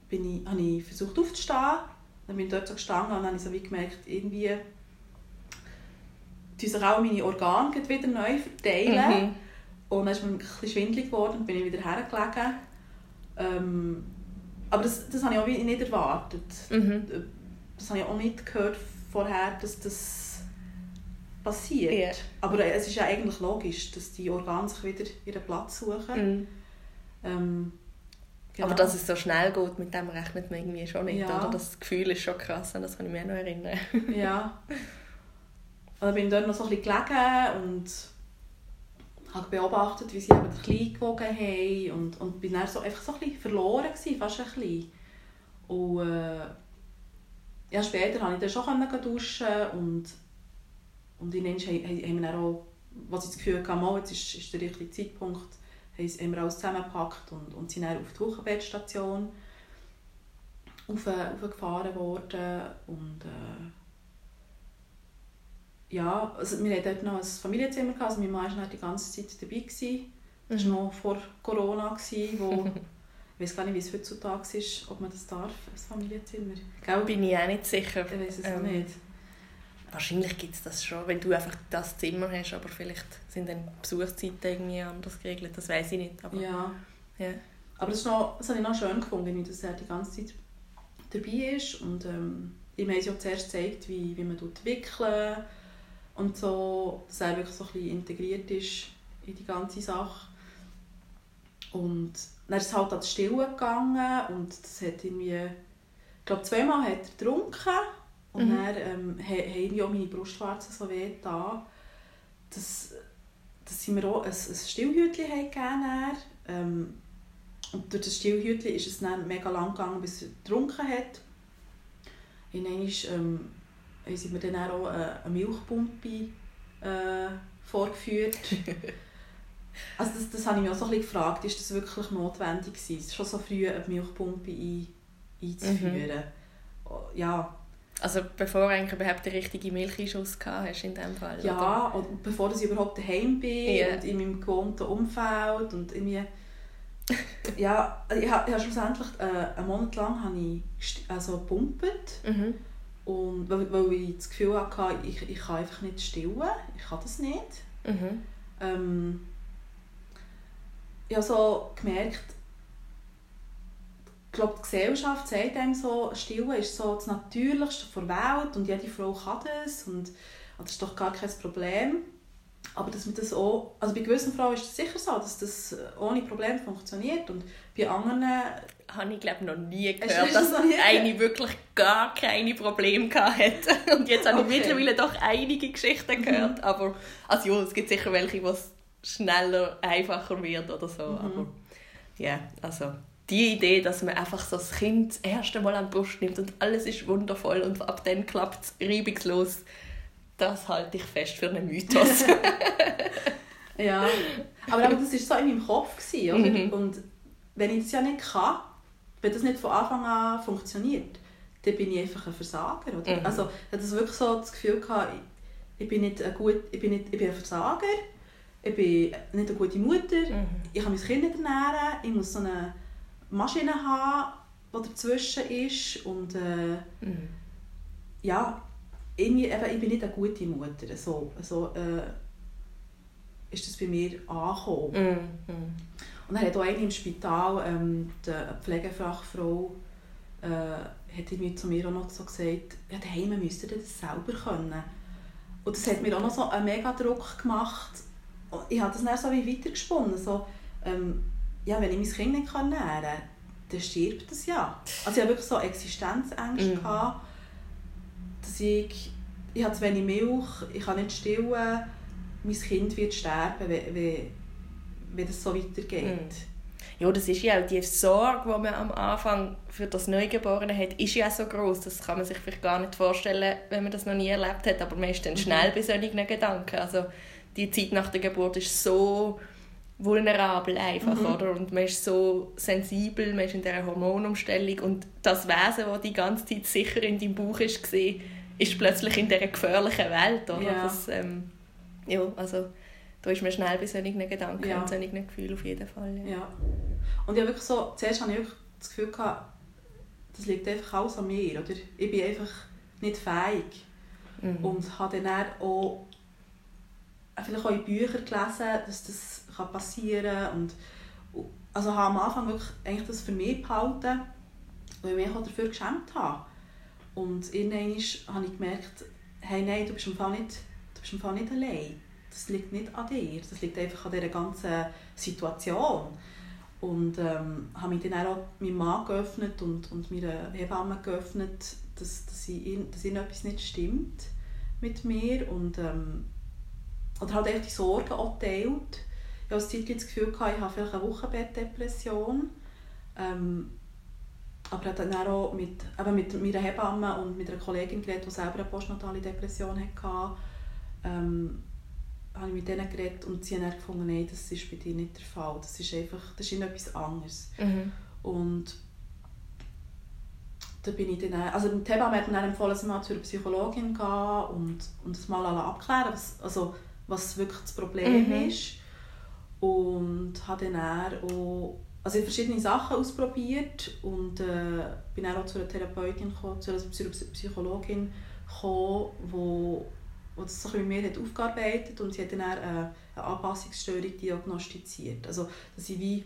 bin ich, habe ich versucht aufzustehen. Dann bin ich dort so gestanden und habe ich so wie gemerkt, irgendwie tun sich auch meine Organe wieder neu verteilen. Mhm. Und dann ist mir ein bisschen schwindelig geworden und bin ich wieder hergelegen. Ähm, aber das, das habe ich auch nicht erwartet. Mhm. Das habe ich auch nicht gehört vorher, dass das passiert. Ja. Aber es ist ja eigentlich logisch, dass die Organe sich wieder ihren Platz suchen. Mhm. Ähm, genau. Aber dass es so schnell geht, mit dem rechnet man irgendwie schon nicht. Ja. Oder? Das Gefühl ist schon krass, an das kann ich mich auch noch erinnern. Ja. Dann bin dort noch so ein bisschen gelegen und habe beobachtet, wie sie eben den Kleinen gewogen haben und, und bin dann so, einfach so ein bisschen verloren gewesen, fast ein bisschen. Und äh, ja, später konnte ich dann schon duschen und, und in haben, haben wir auch, was ich das Gefühl hatte, mal, jetzt ist, ist der richtige Zeitpunkt, haben wir alles zusammengepackt und, und sind dann auf die Wochenbettstation auf, aufgefahren worden und äh, ja, also wir hatten dort noch ein Familienzimmer, gehabt, also mein Mann war die ganze Zeit dabei. Gewesen. Das war noch vor Corona, gewesen, wo, ich weiß gar nicht, wie es heutzutage ist, ob man das darf, ein Familienzimmer. Gell? Bin ich auch nicht sicher. Ich weiß es Ähm, auch nicht. Wahrscheinlich gibt es das schon, wenn du einfach das Zimmer hast, aber vielleicht sind dann die Besuchszeiten irgendwie anders geregelt, das weiß ich nicht. Aber, Ja. ja. Aber das, ist noch, das habe ich noch schön gefunden, dass er die ganze Zeit dabei ist. Und ähm, ihm haben sie auch zuerst gezeigt, wie, wie man wickeln und so, dass er wirklich so ein bisschen integriert ist in die ganze Sache. Und dann ist es halt an das Stillen gegangen und das hat irgendwie, ich glaube zweimal hat er getrunken und Mhm. dann ähm, ha- haben irgendwie auch meine Brustwarzen so weh da, dass, dass sie mir auch ein, ein Stillhütchen gegeben. Ähm, und durch das Stillhütchen ist es dann mega lang gegangen, bis er getrunken hat. Und dann ähm, haben sie mir dann auch eine, eine Milchpumpe äh, vorgeführt. also das, das habe ich mich auch so ein bisschen gefragt, ist das wirklich notwendig gewesen, schon so früh eine Milchpumpe ein, einzuführen? Oh, Ja, Also bevor eigentlich überhaupt den richtigen Milcheinschuss gehabt hast in dem Fall, oder? ja und bevor ich überhaupt daheim bin Ja. und in meinem gewohnten Umfeld und irgendwie ja, ich habe, ich habe schlussendlich äh, einen Monat lang habe ich also gepumpt Mhm. Und weil, weil ich das Gefühl hatte, ich, ich kann einfach nicht stillen, ich kann das nicht. Mhm. Ähm, ich habe so gemerkt, ich glaube, die Gesellschaft sagt einem so, Stillen ist so das Natürlichste der Welt und jede Frau kann das und, und das ist doch gar kein Problem. Aber dass man das auch, also bei gewissen Frauen ist es sicher so, dass das ohne Probleme funktioniert und bei anderen, Habe ich glaube noch nie gehört, das dass noch nie eine wirklich gar keine Probleme gehabt hat. Und jetzt habe ich Okay. mittlerweile doch einige Geschichten gehört. Aber, also ja, es gibt sicher welche, wo es schneller, einfacher wird oder so. Mhm. Aber ja, also die Idee, dass man einfach so das Kind das erste Mal an die Brust nimmt und alles ist wundervoll und ab dann klappt es reibungslos, das halte ich fest für einen Mythos. ja, aber, aber das war so in meinem Kopf, gewesen, oder? Mhm. Und wenn ich das ja nicht kann, wenn das nicht von Anfang an funktioniert, dann bin ich einfach ein Versager. Oder? Mhm. Also ich hatte wirklich so das Gefühl, gehabt, ich, ich bin nicht ein gut, ich bin, nicht, ich bin ein Versager ich bin nicht eine gute Mutter, Mhm. ich kann mein Kind nicht ernähren, ich muss so eine Maschine haben, die dazwischen ist und äh, Mhm. ja, irgendwie, eben, ich bin nicht eine gute Mutter. So, so äh, ist das bei mir angekommen. Mhm. Mhm. Und dann hat auch eine im Spital, ähm, die Pflegefachfrau, äh, hat irgendwie zu mir auch noch so gesagt, ja, daheim müsst ihr das selber können. Und das hat mir auch noch so einen mega Druck gemacht. Und ich habe das dann so wie weitergesponnen. So, ähm, ja, wenn ich mein Kind nicht ernähren kann, dann stirbt es ja. Also ich hatte wirklich so Existenzängste, Mhm. gehabt, dass ich, ich habe zu wenig Milch, ich kann nicht stillen, mein Kind wird sterben, wenn, wenn, wenn das so weitergeht. Mhm. Ja, das ist ja auch die Sorge, die man am Anfang für das Neugeborene hat, ist ja so groß. Das kann man sich vielleicht gar nicht vorstellen, wenn man das noch nie erlebt hat. Aber man ist dann schnell bei solchen Gedanken. Also die Zeit nach der Geburt ist so vulnerabel einfach, Mhm. oder? Und man ist so sensibel, man ist in dieser Hormonumstellung und das Wesen, das die ganze Zeit sicher in deinem Bauch ist, war, ist plötzlich in dieser gefährlichen Welt, oder? Ja. Das, ähm, ja, also da ist man schnell bei solchen Gedanken Ja. und solchen Gefühlen auf jeden Fall. Ja. Ja. Und ich habe wirklich so, zuerst hatte ich wirklich das Gefühl, gehabt, das liegt einfach alles an mir. Oder? Ich bin einfach nicht fähig. Mhm. Und habe dann auch vielleicht auch in Büchern gelesen, dass das kann passieren kann. Und, also habe am Anfang wirklich eigentlich das für mich behalten, weil ich mich auch dafür geschämt habe. Und irgendwann habe ich gemerkt, hey, nein, du bist im Fall nicht, du bist im Fall nicht allein. Das liegt nicht an dir, das liegt einfach an dieser ganzen Situation. Und ähm, habe mich dann auch meinem Mann geöffnet und, und meiner Hebamme geöffnet, dass, dass, ich, dass ihnen etwas nicht stimmt mit mir. Und, ähm, oder halt echt die Sorgen auch geteilt. Ich Zeitchen das Gefühl, ich habe vielleicht eine Wochenbettdepression. Ähm, aber habe dann auch mit, eben mit meiner Hebamme und mit einer Kollegin geredet, die selber eine postnatale Depression hatte. Ähm, habe ich mit denen geredet und sie haben dann gefunden, nein, das ist bei dir nicht der Fall. Das ist einfach, das ist etwas anderes. Mhm. Und da bin ich dann, also die Hebamme hat mir dann empfohlen, dass mal zu einer Psychologin gehen und, und das mal abklären was, also, was wirklich das Problem Mhm. ist. Und habe dann auch also ich habe verschiedene Sachen ausprobiert und äh, bin auch zu einer Therapeutin gekommen, zu einer Psy- Psychologin gekommen, wo, wo das so mit mir hat aufgearbeitet und sie hat dann auch eine, eine Anpassungsstörung diagnostiziert. Also dass ich wie,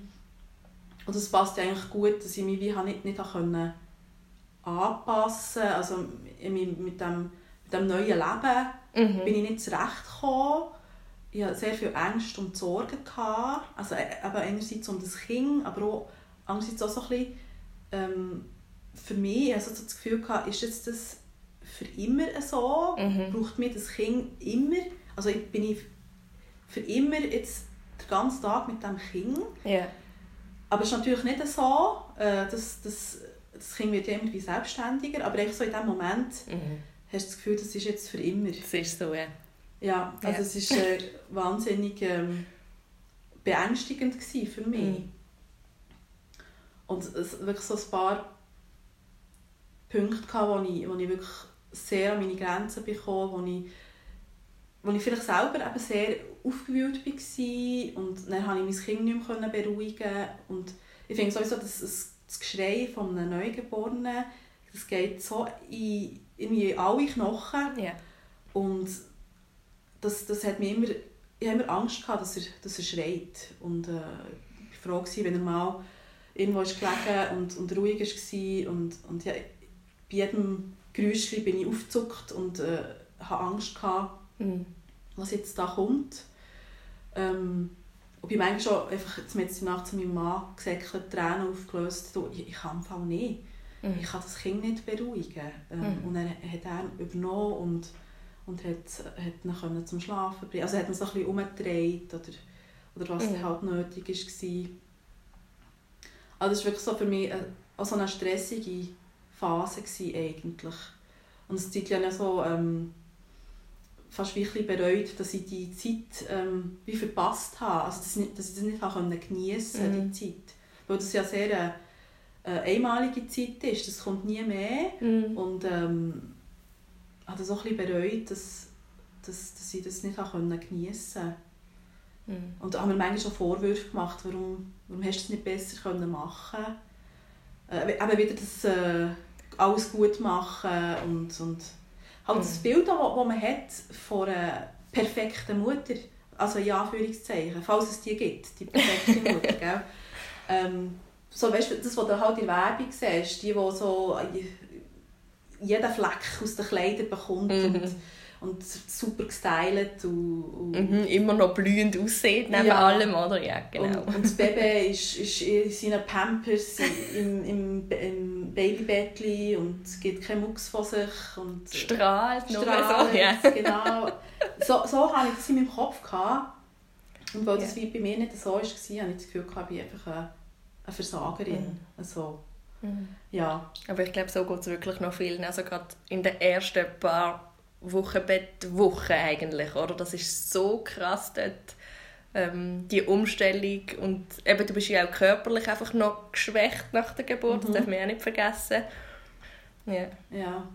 und das passt ja eigentlich gut, dass ich mich wie nicht, nicht können anpassen also mit dem, mit dem neuen Leben Mhm. bin ich nicht zurechtgekommen. Ich hatte sehr viel Ängste und Sorgen. Gehabt. Also äh, eben einerseits um das Kind, aber auch andererseits auch so ein bisschen, ähm, für mich, also so das Gefühl gehabt, ist jetzt das für immer so? Mhm. Braucht mir das Kind immer? Also ich- bin ich für immer jetzt den ganzen Tag mit dem Kind? Ja. Aber es ist natürlich nicht so. Äh, das, das, das Kind wird ja irgendwie selbstständiger, aber einfach so in dem Moment Mhm. hast du das Gefühl, das ist jetzt für immer. Das ist so, ja. Ja, also Ja. es ist äh, wahnsinnig ähm, beängstigend für mich. Mhm. Und es wirklich so ein paar Punkte gehabt, wo ich, wo ich wirklich sehr an meine Grenzen bekommen, wo ich, wo ich vielleicht selber eben sehr aufgewühlt war und dann konnte ich mein Kind nicht mehr beruhigen und ich finde sowieso, dass das, das Geschrei von einem Neugeborenen, das geht so in, in alle Knochen ja. und das, das hat mir immer, ich habe immer Angst gehabt, dass er, dass er schreit. Und äh, ich war froh, gewesen, wenn er mal irgendwo ist gelegen und, und ruhig war. Und, und ja, bei jedem Geräusch bin ich aufgezuckt und äh, hatte Angst gehabt, Mhm. was jetzt da kommt. Ähm, und bin manchmal schon einfach jetzt mit der Nacht zu meinem Mann gesäckelt, Tränen aufgelöst. Du, ich, ich kann im Fall nicht. Mhm. Ich kann das Kind nicht beruhigen. Ähm, Mhm. Und dann hat er übernommen und, und hat, hat ihn können zum Schlafen bringen. Also hat ihn so ein bisschen umgedreht oder, oder was Mhm. halt nötig war. Also das war wirklich so für mich eine, auch so eine stressige Phase gewesen, eigentlich. Und es hat ja so ähm, fast wie ein bisschen bereut, dass ich die Zeit ähm, wie verpasst habe. Also dass ich, nicht, dass ich das nicht habe geniessen konnte, Mhm. die Zeit. Weil das ja sehr eine, eine einmalige Zeit ist, das kommt nie mehr. Mhm. Und ähm, habe das auch ein bisschen bereut, dass, dass, dass ich das nicht geniessen konnte. Mhm. Und da haben wir manchmal schon Vorwürfe gemacht, warum, warum hast du es nicht besser können machen äh, eben wieder das äh, alles gut machen und, und halt mhm. das Bild, das man hat von einer perfekten Mutter, also in Anführungszeichen, falls es die gibt, die perfekte Mutter, gell? Ähm, so, weißt du, das, was du halt in der Werbung siehst, die, die so jeden Fleck aus den Kleidern bekommt mhm. und und super gestylt und, und mhm, immer noch blühend aussieht neben ja. allem, oder? Ja, genau. Und, und das Baby ist, ist in seinen Pampers im, im, im Babybettchen und es gibt keinen Mucks von sich und strahlt, strahlt so, ja. genau. So, so hatte ich das in meinem Kopf. Gehabt. Und weil das bei mir nicht so war, hatte ich das Gefühl, ich bin einfach eine, eine Versagerin. Mhm. Also, mhm. ja. Aber ich glaube, so geht es wirklich noch vielen. Also gerade in den ersten paar Wochenbettwoche eigentlich, oder? Das ist so krass dort, ähm, die Umstellung und eben, du bist ja auch körperlich einfach noch geschwächt nach der Geburt, mhm. das darf man ja nicht vergessen. Ja. ja.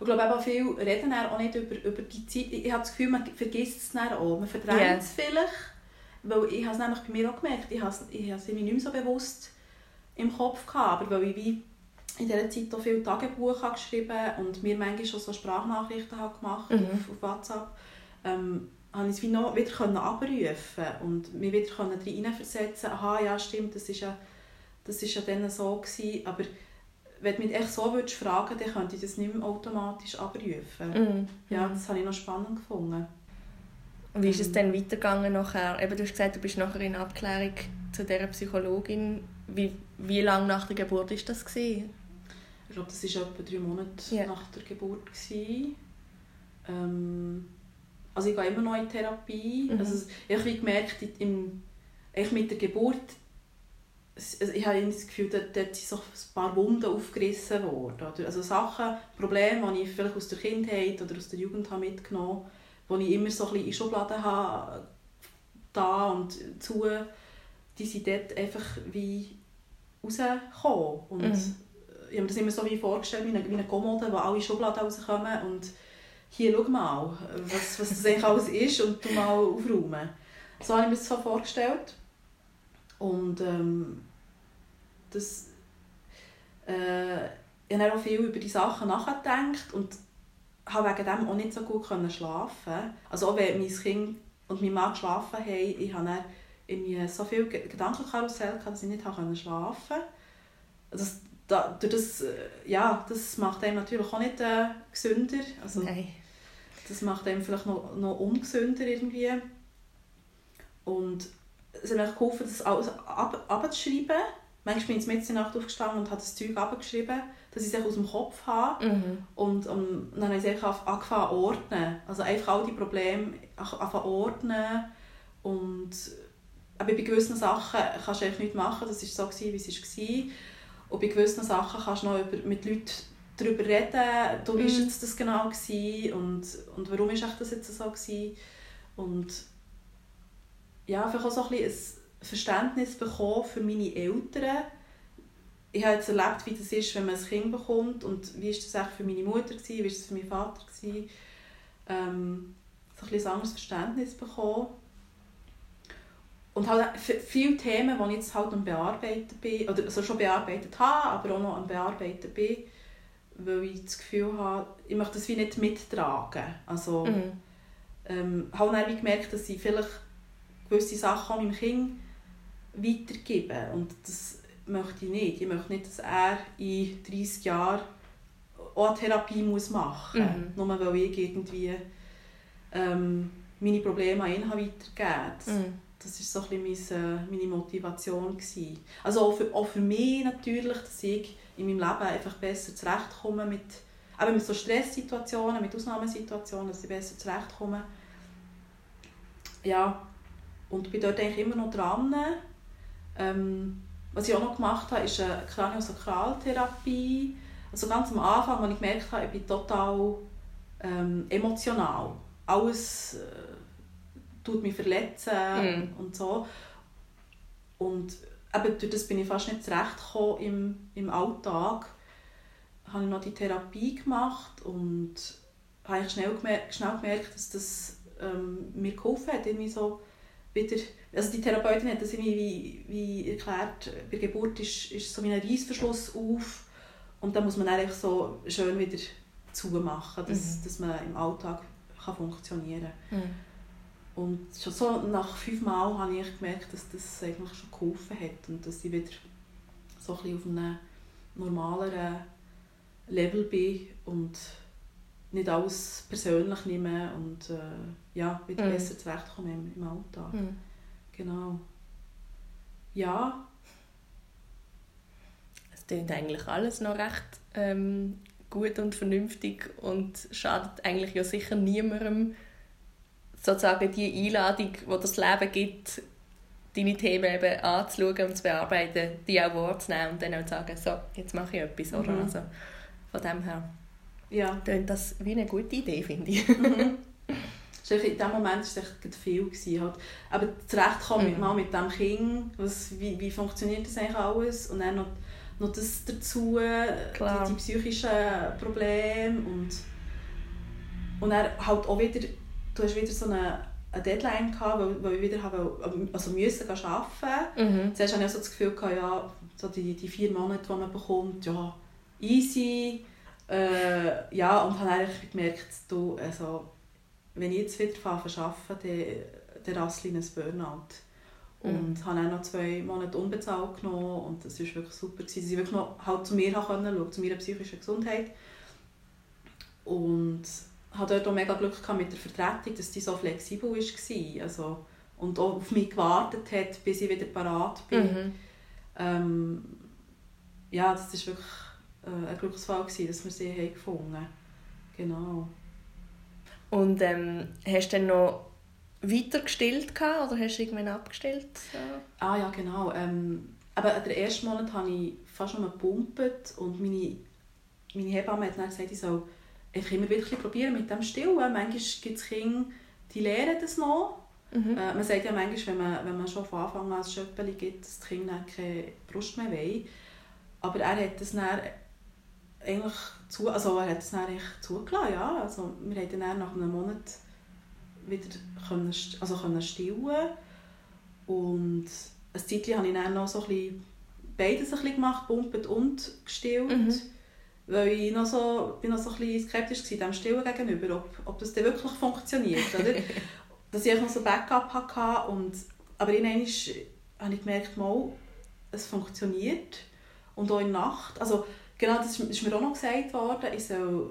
Ich glaube auch viele reden auch nicht über, über die Zeit. Ich habe das Gefühl, man vergisst es dann auch. Man verdrängt yeah. es vielleicht, weil ich habe es nämlich bei mir auch gemerkt, ich habe es, ich habe es mir nicht mehr so bewusst im Kopf gehabt, aber weil ich wie in dieser Zeit auch viel Tagebuch habe geschrieben und mir manchmal schon so Sprachnachrichten habe gemacht mhm. auf, auf WhatsApp, ähm, habe ich es wie noch wieder können abrufen und mich wieder können hineinversetzen aha, ja stimmt, das ist ja, das ist ja dann so gewesen, aber wenn du mich echt so würdest fragen, dann könnte ich das nicht mehr automatisch abrufen. Mhm. Ja, das habe ich noch spannend gefunden. Und wie ist es dann weitergegangen nachher? Eben, du hast gesagt, du bist nachher in Abklärung zu dieser Psychologin. Wie, wie lange nach der Geburt war das? Gewesen? Ich glaube, das war etwa drei Monate yeah. nach der Geburt. Ähm, also ich gehe immer noch in Therapie. Mhm. Also ich habe gemerkt, im, ich mit der Geburt, also ich habe das Gefühl, dort, dort sind so ein paar Wunden aufgerissen worden. Also Sachen, Probleme, die ich vielleicht aus der Kindheit oder aus der Jugend habe mitgenommen habe, die ich immer so ein bisschen in Schubladen habe, da und zu, die sind dort einfach wie rausgekommen. Und mhm ich habe mir das immer so wie vorgestellt, wie eine, wie eine Kommode, wo alle Schubladen rauskommen und hier, schau mal, was, was das eigentlich alles ist und du mal aufräumen. So habe ich mir das so vorgestellt. Und ähm, das, äh, ich habe auch viel über die Sachen nachgedacht und habe wegen dem auch nicht so gut können schlafen. Also auch wenn mein Kind und mein Mann geschlafen haben, ich habe dann so viel Gedankenkarussell gehabt, dass ich nicht schlafen konnte. Das, da, das, äh, ja, das macht einem natürlich auch nicht äh, gesünder. Also, Nein. Das macht einem vielleicht noch, noch ungesünder irgendwie. Und es hat mir geholfen, das alles ab, abzuschreiben. Manchmal bin ich mitten in der Nacht aufgestanden und habe das Zeug abgeschrieben, dass ich es aus dem Kopf habe. Mhm. Und um, dann habe ich es angefangen zu ordnen. Also einfach all die Probleme anfangen zu ordnen. Und aber bei gewissen Sachen kannst du einfach nicht machen. Das war so, wie es war. Und bei gewissen Sachen kannst du noch über, mit Leuten darüber reden, du, wie mhm. das genau gewesen und, und warum ist das jetzt so gewesen. Und ja, einfach auch so ein, ein Verständnis bekommen für meine Eltern. Ich habe jetzt erlebt, wie das ist, wenn man ein Kind bekommt und wie ist das eigentlich für meine Mutter gewesen, wie ist das für meinen Vater gewesen. Ähm, so ein, ein anderes Verständnis bekommen. Und halt viele Themen, die ich jetzt halt am Bearbeiten bin, oder also schon bearbeitet habe, aber auch noch am Bearbeiten bin, weil ich das Gefühl habe, ich möchte das wie nicht mittragen. Also, mhm. ähm, habe dann gemerkt, dass ich vielleicht gewisse Sachen meinem Kind weitergebe und das möchte ich nicht. Ich möchte nicht, dass er in 30 Jahren auch eine Therapie muss machen muss, mhm. nur weil ich irgendwie ähm, meine Probleme an ihn weitergeben mhm das war so ein bisschen meine Motivation. Gewesen. Also auch für, auch für mich natürlich, dass ich in meinem Leben einfach besser zurechtkomme mit, eben mit so Stresssituationen, mit Ausnahmesituationen, dass ich besser zurechtkomme. Ja, und bin dort eigentlich immer noch dran. Ähm, was ich auch noch gemacht habe, ist eine Kraniosakraltherapie. Also ganz am Anfang, als ich gemerkt habe, ich bin total ähm, emotional. Alles... Äh, tut mich verletzen mm. und so. Und eben durch das bin ich fast nicht zurechtgekommen im, im Alltag. Habe ich noch die Therapie gemacht und habe schnell gemerkt, schnell gemerkt dass das ähm, mir geholfen hat, irgendwie so wieder, also die Therapeutin hat das irgendwie wie, wie erklärt, bei der Geburt ist, ist so wie ein Reissverschluss auf und dann muss man dann so schön wieder zumachen, dass, mhm. dass man im Alltag kann funktionieren kann. Mhm. Und schon so nach fünf Mal habe ich gemerkt, dass das eigentlich schon geholfen hat und dass ich wieder so ein auf einem normaleren Level bin und nicht alles persönlich nehme und äh, ja, wieder mhm. besser zurechtkomme im, im Alltag. Mhm. Genau. Ja. Es klingt eigentlich alles noch recht ähm, gut und vernünftig und schadet eigentlich ja sicher niemandem, sozusagen die Einladung, die das Leben gibt, deine Themen eben anzuschauen und zu bearbeiten, die auch wahrzunehmen und dann auch zu sagen, so, jetzt mache ich etwas. Oder? Mhm. Also, von dem her ja. klingt das wie eine gute Idee, finde ich. Mhm. in dem Moment war es echt viel. Gewesen, halt. Aber zurechtkommen mhm. mal mit dem Kind, was, wie, wie funktioniert das eigentlich alles und dann noch, noch das dazu, die, die, psychischen Probleme und, und dann halt auch wieder, du hast wieder so eine, eine Deadline gehabt, weil, weil ich wieder habe, also müssen arbeiten. Mhm. Zuerst hatte ich so das Gefühl, gehabt, ja, so die, die vier Monate, die man bekommt, ja, easy. Äh, ja, und habe eigentlich gemerkt, du, also, wenn ich jetzt wieder zu arbeiten, dann, dann rassle ich ein Burnout. Und mhm. habe auch noch zwei Monate unbezahlt genommen und das war wirklich super, dass ich wirklich noch halt zu mir schauen konnte, zu meiner psychischen Gesundheit. Und hatte dort auch mega Glück gehabt mit der Vertretung, dass die so flexibel war. Also, und auch auf mich gewartet hat, bis ich wieder parat bin. Mhm. Ähm, ja, das war wirklich äh, ein Glücksfall, gewesen, dass wir sie haben gefunden haben. Genau. Und ähm, hast du dann noch weiter gestillt oder hast du irgendwann abgestellt? Ja. Ah ja, genau. Ähm, aber den ersten Monat habe ich fast schon gepumpt und meine, meine Hebamme hat dann gesagt, ich soll einfach immer wieder probieren mit dem Stillen. Manchmal gibt es Kinder, die lernen das noch. Mhm. Äh, man sagt ja manchmal, wenn man, wenn man schon von Anfang an ein Schöppeli gibt, dass die Kinder keine Brust mehr wollen. Aber er hat das dann eigentlich zu, also er hat es dann eigentlich zugelassen, ja. Also wir haben dann nach einem Monat wieder können, also können stillen und ein Zeitchen habe ich dann noch so ein bisschen, beides ein bisschen gemacht, pumpet und gestillt. Mhm. Weil ich noch so, bin noch so ein bisschen skeptisch war dem Stillen gegenüber, ob, ob das dann wirklich funktioniert. Oder? Dass ich noch so Backup hatte. Und, aber irgendwann habe ich gemerkt, mal, es funktioniert. Und auch in der Nacht. Also, Genau, das ist, mir auch noch gesagt worden, ich soll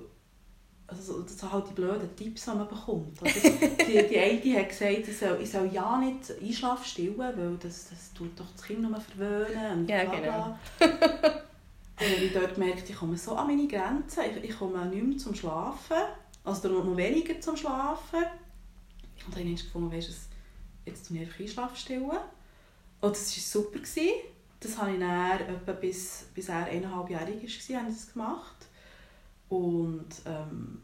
also das sind halt die blöden Tipps, die man bekommt. Also die, die eine hat gesagt, ich soll, ich soll ja nicht Einschlaf stillen, weil das, das tut doch das Kind nur verwöhnen. Und ja, genau. Also ich dort gemerkt, ich komme so an meine Grenzen, ich, ich komme nicht mehr zum Schlafen, also noch weniger zum Schlafen. Dann habe ich gefunden, weißt du, jetzt tue ich einfach Einschlaf stillen. Und das war super. Gewesen. Das habe ich dann etwa bis, bis er eineinhalbjährig war, habe ich das gemacht. Und ähm,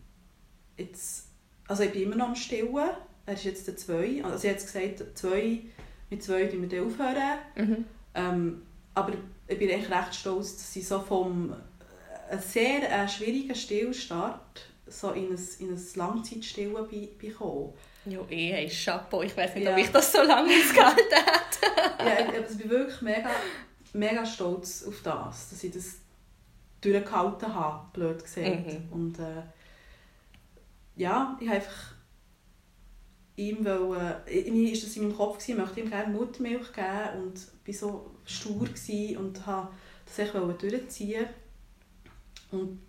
jetzt, also ich bin immer noch am Stillen. Er ist jetzt der zwei. Also ich habe gesagt, zwei, mit zwei tun wir aufhören. Mhm. Ähm, aber ich bin echt recht stolz, dass ich so vom äh, ein sehr äh, schwierigen Stillstart so in ein, in ein Langzeitstillen bekommen. Ja, eh, hey, Chapeau. Ich weiß nicht, ja. ob ich das so lange ausgehalten hätte. ja, ich, ich bin wirklich mega mega stolz auf das, dass ich das durchgehalten habe, blöd gesagt. Mhm. Und äh, ja, ich habe einfach ihm wollen, äh, mir ist das in meinem Kopf gewesen, ich möchte ihm gerne Muttermilch geben und war so stur und habe das echt durchziehen und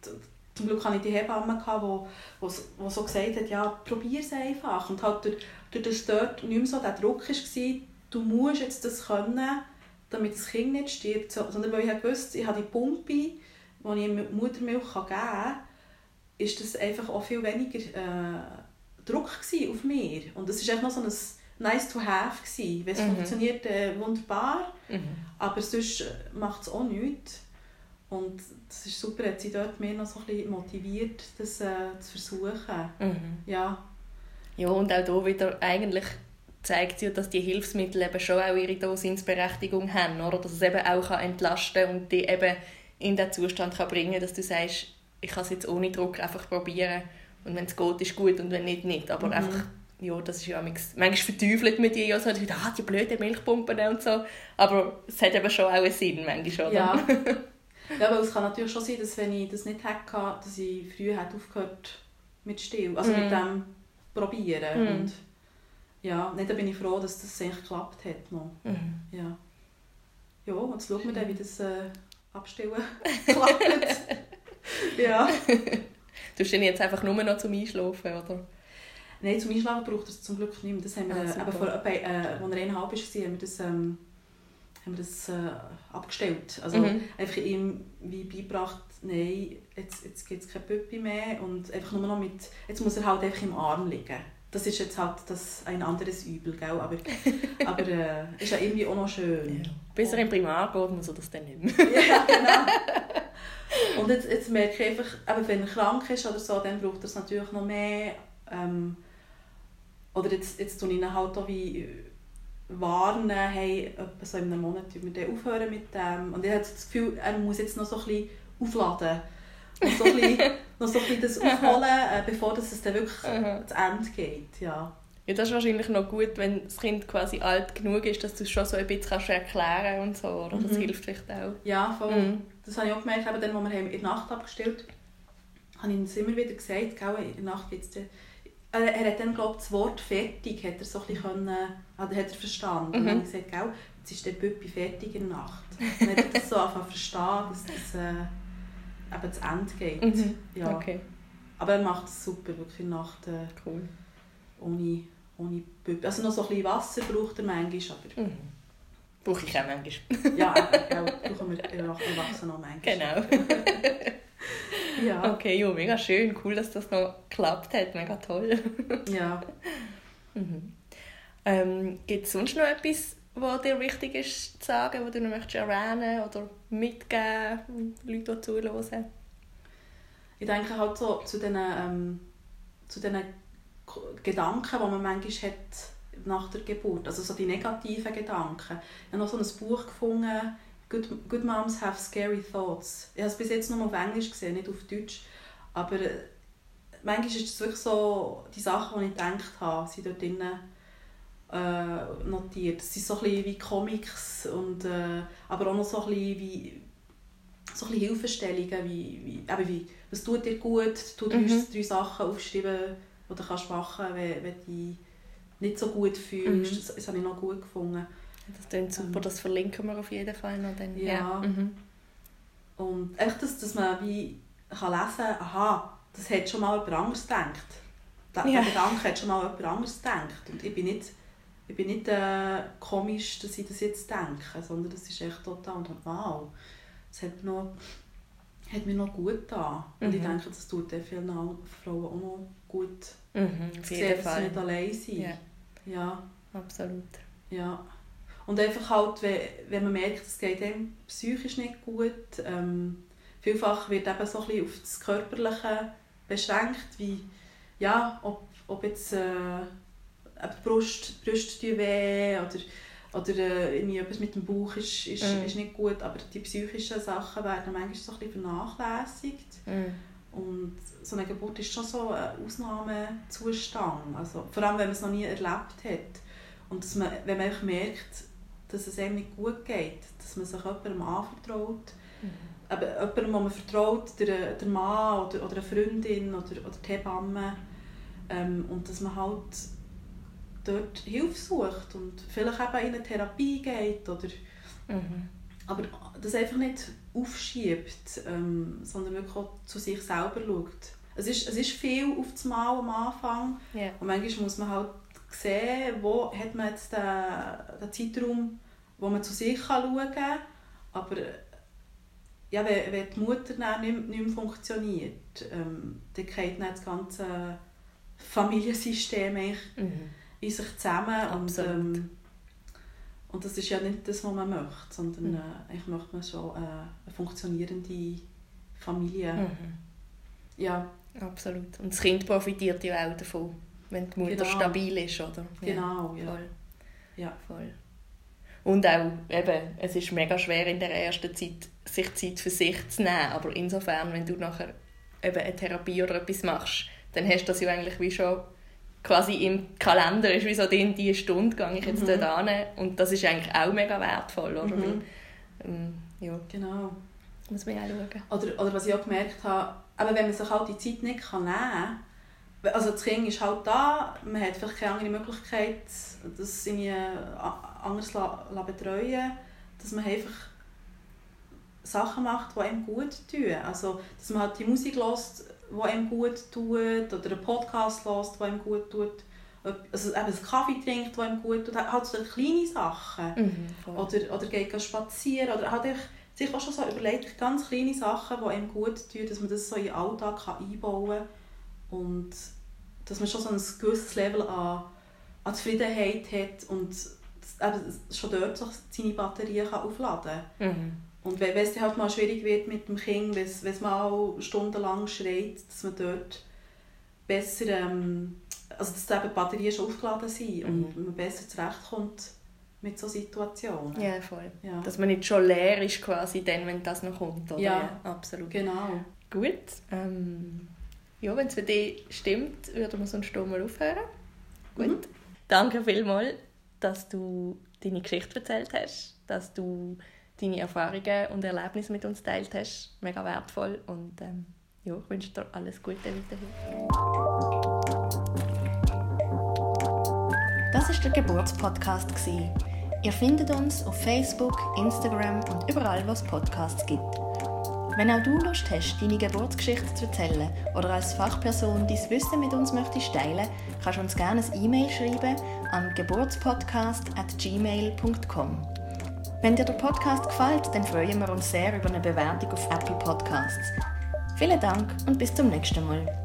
zum Glück hatte ich die Hebamme, die, die, die so gesagt hat, ja, probier es einfach. Und halt durch, durch das dort nicht mehr so der Druck war, du musst jetzt das können, damit das Kind nicht stirbt, sondern weil ich wusste, ich habe die Pumpe, die ich Muttermilch geben kann, ist das einfach auch viel weniger äh, Druck auf mir. Und es war noch so ein nice to have gewesen. Wenn es mhm. funktioniert, äh, wunderbar, mhm. aber sonst macht es auch nichts. Und das ist super, hat sie dort mir noch so ein bisschen motiviert, das äh, zu versuchen. Mhm. Ja. Ja, und auch hier wieder eigentlich zeigt ja, dass die Hilfsmittel eben schon auch ihre Daseinsberechtigung haben, oder? dass es eben auch entlasten kann und die eben in den Zustand kann bringen kann, dass du sagst, ich kann es jetzt ohne Druck einfach probieren und wenn es geht, ist gut und wenn nicht, nicht. Aber mhm. einfach ja, das ist ja manchmal verteufelt mit ihr, so, ah, die blöden Milchpumpen und so, aber es hat eben schon auch einen Sinn, manchmal, oder? Ja. ja, weil es kann natürlich schon sein, dass wenn ich das nicht hätte, dass ich früher hätte aufgehört mit Still, also mm. mit dem Probieren. Mm. Und ja, nicht, da bin ich froh, dass das eigentlich geklappt hat. Noch. Mm. Ja. ja, jetzt schauen wir dann, wie das äh, Abstellen klappt. ja. Du hast ihn jetzt einfach nur noch zum Einschlafen, oder? Nein, zum Einschlafen braucht er es zum Glück nicht mehr. Das haben wir, ah, aber vor, bei, äh, als er eineinhalb war, haben wir das, ähm, haben wir das äh, abgestellt. Also mhm. einfach ihm wie beigebracht, nein, jetzt, jetzt gibt es kein Püppi mehr und einfach nur noch mit, jetzt muss er halt einfach im Arm liegen. Das ist jetzt halt das ein anderes Übel, gell? aber, aber äh, ist ja irgendwie auch noch schön. Ja. Bis er im Primar geht, muss er das dann nicht mehr. ja, genau. Und jetzt, jetzt merke ich einfach, aber wenn er krank ist oder so, dann braucht er es natürlich noch mehr. Ähm, oder jetzt, jetzt tue ich ihn halt auch wie warnen, hey, so in einem Monat wir dann aufhören mit dem. Und ich habe das Gefühl, er muss jetzt noch so ein bisschen aufladen. Und so ein bisschen, noch so ein bisschen das aufholen, äh, bevor es dann wirklich Aha. zu Ende geht. Ja. Ja, das ist wahrscheinlich noch gut, wenn das Kind quasi alt genug ist, dass du es schon so ein bisschen erklären kannst und so, oder? Das mhm. hilft vielleicht auch. Ja, voll. Mhm. Das habe ich auch gemerkt, eben dann, als wir in der Nacht abgestellt haben, habe ich ihm immer wieder gesagt, in der Nacht es er, er hat dann, glaube das Wort «fertig» hat er so ein bisschen können, hat er verstanden. Mhm. Und dann habe ich gesagt, Gell, jetzt ist der Püppi fertig in der Nacht. Und dann hat er das so einfach verstanden, dass das äh, eben zu Ende geht. Mhm. Ja. Okay. Aber er macht es super, wirklich in der Nacht. Äh, cool. Ohne, ohne Püppi. Also noch so ein bisschen Wasser braucht er manchmal, aber... Mhm. Brauche ich auch manchmal. ja, ja, brauchen wir Erwachsene auch manchmal. Genau. Ja. Okay, jo, mega schön. Cool, dass das noch geklappt hat. Mega toll. ja. Mhm. Ähm, Gibt es sonst noch etwas, was dir wichtig ist zu sagen, was du noch möchtest erwähnen oder mitgeben, Leute, die zuhören? Ich denke halt so zu diesen, ähm, zu Gedanken, die man manchmal hat nach der Geburt, also so die negativen Gedanken. Ich habe noch so ein Buch gefunden, Good, good Moms Have Scary Thoughts. Ich habe es bis jetzt nur auf Englisch gesehen, nicht auf Deutsch. Aber äh, manchmal ist es wirklich so, die Sachen, die ich gedacht habe, sind dort drinnen äh, notiert. Es sind so ein bisschen wie Comics, und, äh, aber auch noch so ein bisschen wie so ein bisschen Hilfestellungen, wie, wie, eben wie, was tut dir gut, du drei, mhm. drei Sachen aufschreiben, die du kannst machen kannst, wenn, wenn du dich nicht so gut fühlst. Mhm. Das, das habe ich noch gut gefunden. Das klingt super, ähm, das verlinken wir auf jeden Fall noch. Dann. Ja. ja. Mhm. Und echt, dass, dass man wie kann lesen kann, aha, das hat schon mal jemand anderes gedacht. Der, ja. der Gedanke hat schon mal jemand anderes gedacht. Und ich bin nicht, ich bin nicht äh, komisch, dass ich das jetzt denke, sondern das ist echt total und wow, das hat, noch, hat mir noch gut getan. Und mhm. ich denke, das tut vielen Frauen auch noch gut. Mhm, auf jeden Fall. dass sie nicht allein sind. Ja. Ja. Absolut. Ja. Und einfach halt, wenn, man merkt, es geht einem psychisch nicht gut, ähm, vielfach wird eben so ein bisschen auf das Körperliche beschränkt, wie ja, ob, ob jetzt äh, die Brust, die Brust weh oder, oder äh, irgendwie etwas mit dem Bauch ist, ist, mm. ist nicht gut, aber die psychischen Sachen werden manchmal so ein bisschen vernachlässigt. Mm. Und so eine Geburt ist schon so ein Ausnahmezustand, also, vor allem wenn man es noch nie erlebt hat. Und dass man, wenn man merkt, dass es einem nicht gut geht, dass man sich jemandem anvertraut. Mhm. Aber jemandem, dem man vertraut, der, der Mann oder, oder eine Freundin oder, oder die Hebamme. Ähm, und dass man halt dort Hilfe sucht und vielleicht eben in eine Therapie geht. Oder, mhm. Aber das einfach nicht aufschiebt, ähm, sondern wirklich auch zu sich selber schaut. Es ist, es ist viel auf das Mal am Anfang yeah. und manchmal muss man halt sehen, wo hat man jetzt den, den Zeitraum, wo man zu sich schauen kann. Aber ja, wenn, wenn die Mutter dann nicht, nicht mehr funktioniert, ähm, dann geht dann das ganze Familiensystem mhm. in sich zusammen. Und, ähm, und das ist ja nicht das, was man möchte, sondern mhm. äh, eigentlich möchte man schon äh, eine funktionierende Familie. Mhm. Ja. Absolut. Und das Kind profitiert ja auch davon wenn die Mutter genau. stabil ist, oder? Genau, ja. Voll. Ja. Voll. Und auch, eben, es ist mega schwer in der ersten Zeit, sich Zeit für sich zu nehmen, aber insofern, wenn du nachher eben eine Therapie oder etwas machst, dann hast du das ja eigentlich wie schon quasi im Kalender ist, wie so in diese Stunde gehe ich jetzt Mhm. dort hin. Und das ist eigentlich auch mega wertvoll, oder? Mhm. Weil, ähm, ja, Genau. muss man auch schauen. Oder, oder was ich auch gemerkt habe, aber wenn man sich halt die Zeit nicht kann nehmen kann, also das Kind ist halt da, man hat vielleicht keine andere Möglichkeit, das irgendwie a- anders la, la betreuen, dass man einfach Sachen macht, die einem gut tun. Also, dass man halt die Musik hört, die einem gut tut, oder einen Podcast hört, der einem gut tut. Also eben einen Kaffee trinkt, der einem gut tut. Halt so kleine Sachen. Mhm. Oder, oder geht spazieren. Oder hat sich, auch schon so überlegt, ganz kleine Sachen, die einem gut tun, dass man das so in den Alltag kann einbauen kann. Und dass man schon so ein gewisses Level an, an Zufriedenheit hat und eben schon dort so seine Batterien kann aufladen kann. Mhm. Und wenn es halt mal schwierig wird mit dem Kind, wenn es, mal stundenlang schreit, dass man dort besser, ähm, also dass eben die Batterien schon aufgeladen sind und man besser zurechtkommt mit solchen Situationen. Ja, voll. Ja. Dass man nicht schon leer ist quasi dann, wenn das noch kommt, oder? Ja. absolut. Genau. Gut. Ähm, ja, wenn es für dich stimmt, würden wir sonst hier mal aufhören. Gut. Mhm. Danke vielmals, dass du deine Geschichte erzählt hast, dass du deine Erfahrungen und Erlebnisse mit uns teilt hast. Mega wertvoll und ähm, ja, ich wünsche dir alles Gute weiterhin. Das ist der Geburtspodcast. Ihr findet uns auf Facebook, Instagram und überall, wo es Podcasts gibt. Wenn auch du Lust hast, deine Geburtsgeschichte zu erzählen oder als Fachperson dein Wissen mit uns möchtest teilen, kannst du uns gerne ein E-Mail schreiben an geburtspodcast@gmail.com. Wenn dir der Podcast gefällt, dann freuen wir uns sehr über eine Bewertung auf Apple Podcasts. Vielen Dank und bis zum nächsten Mal.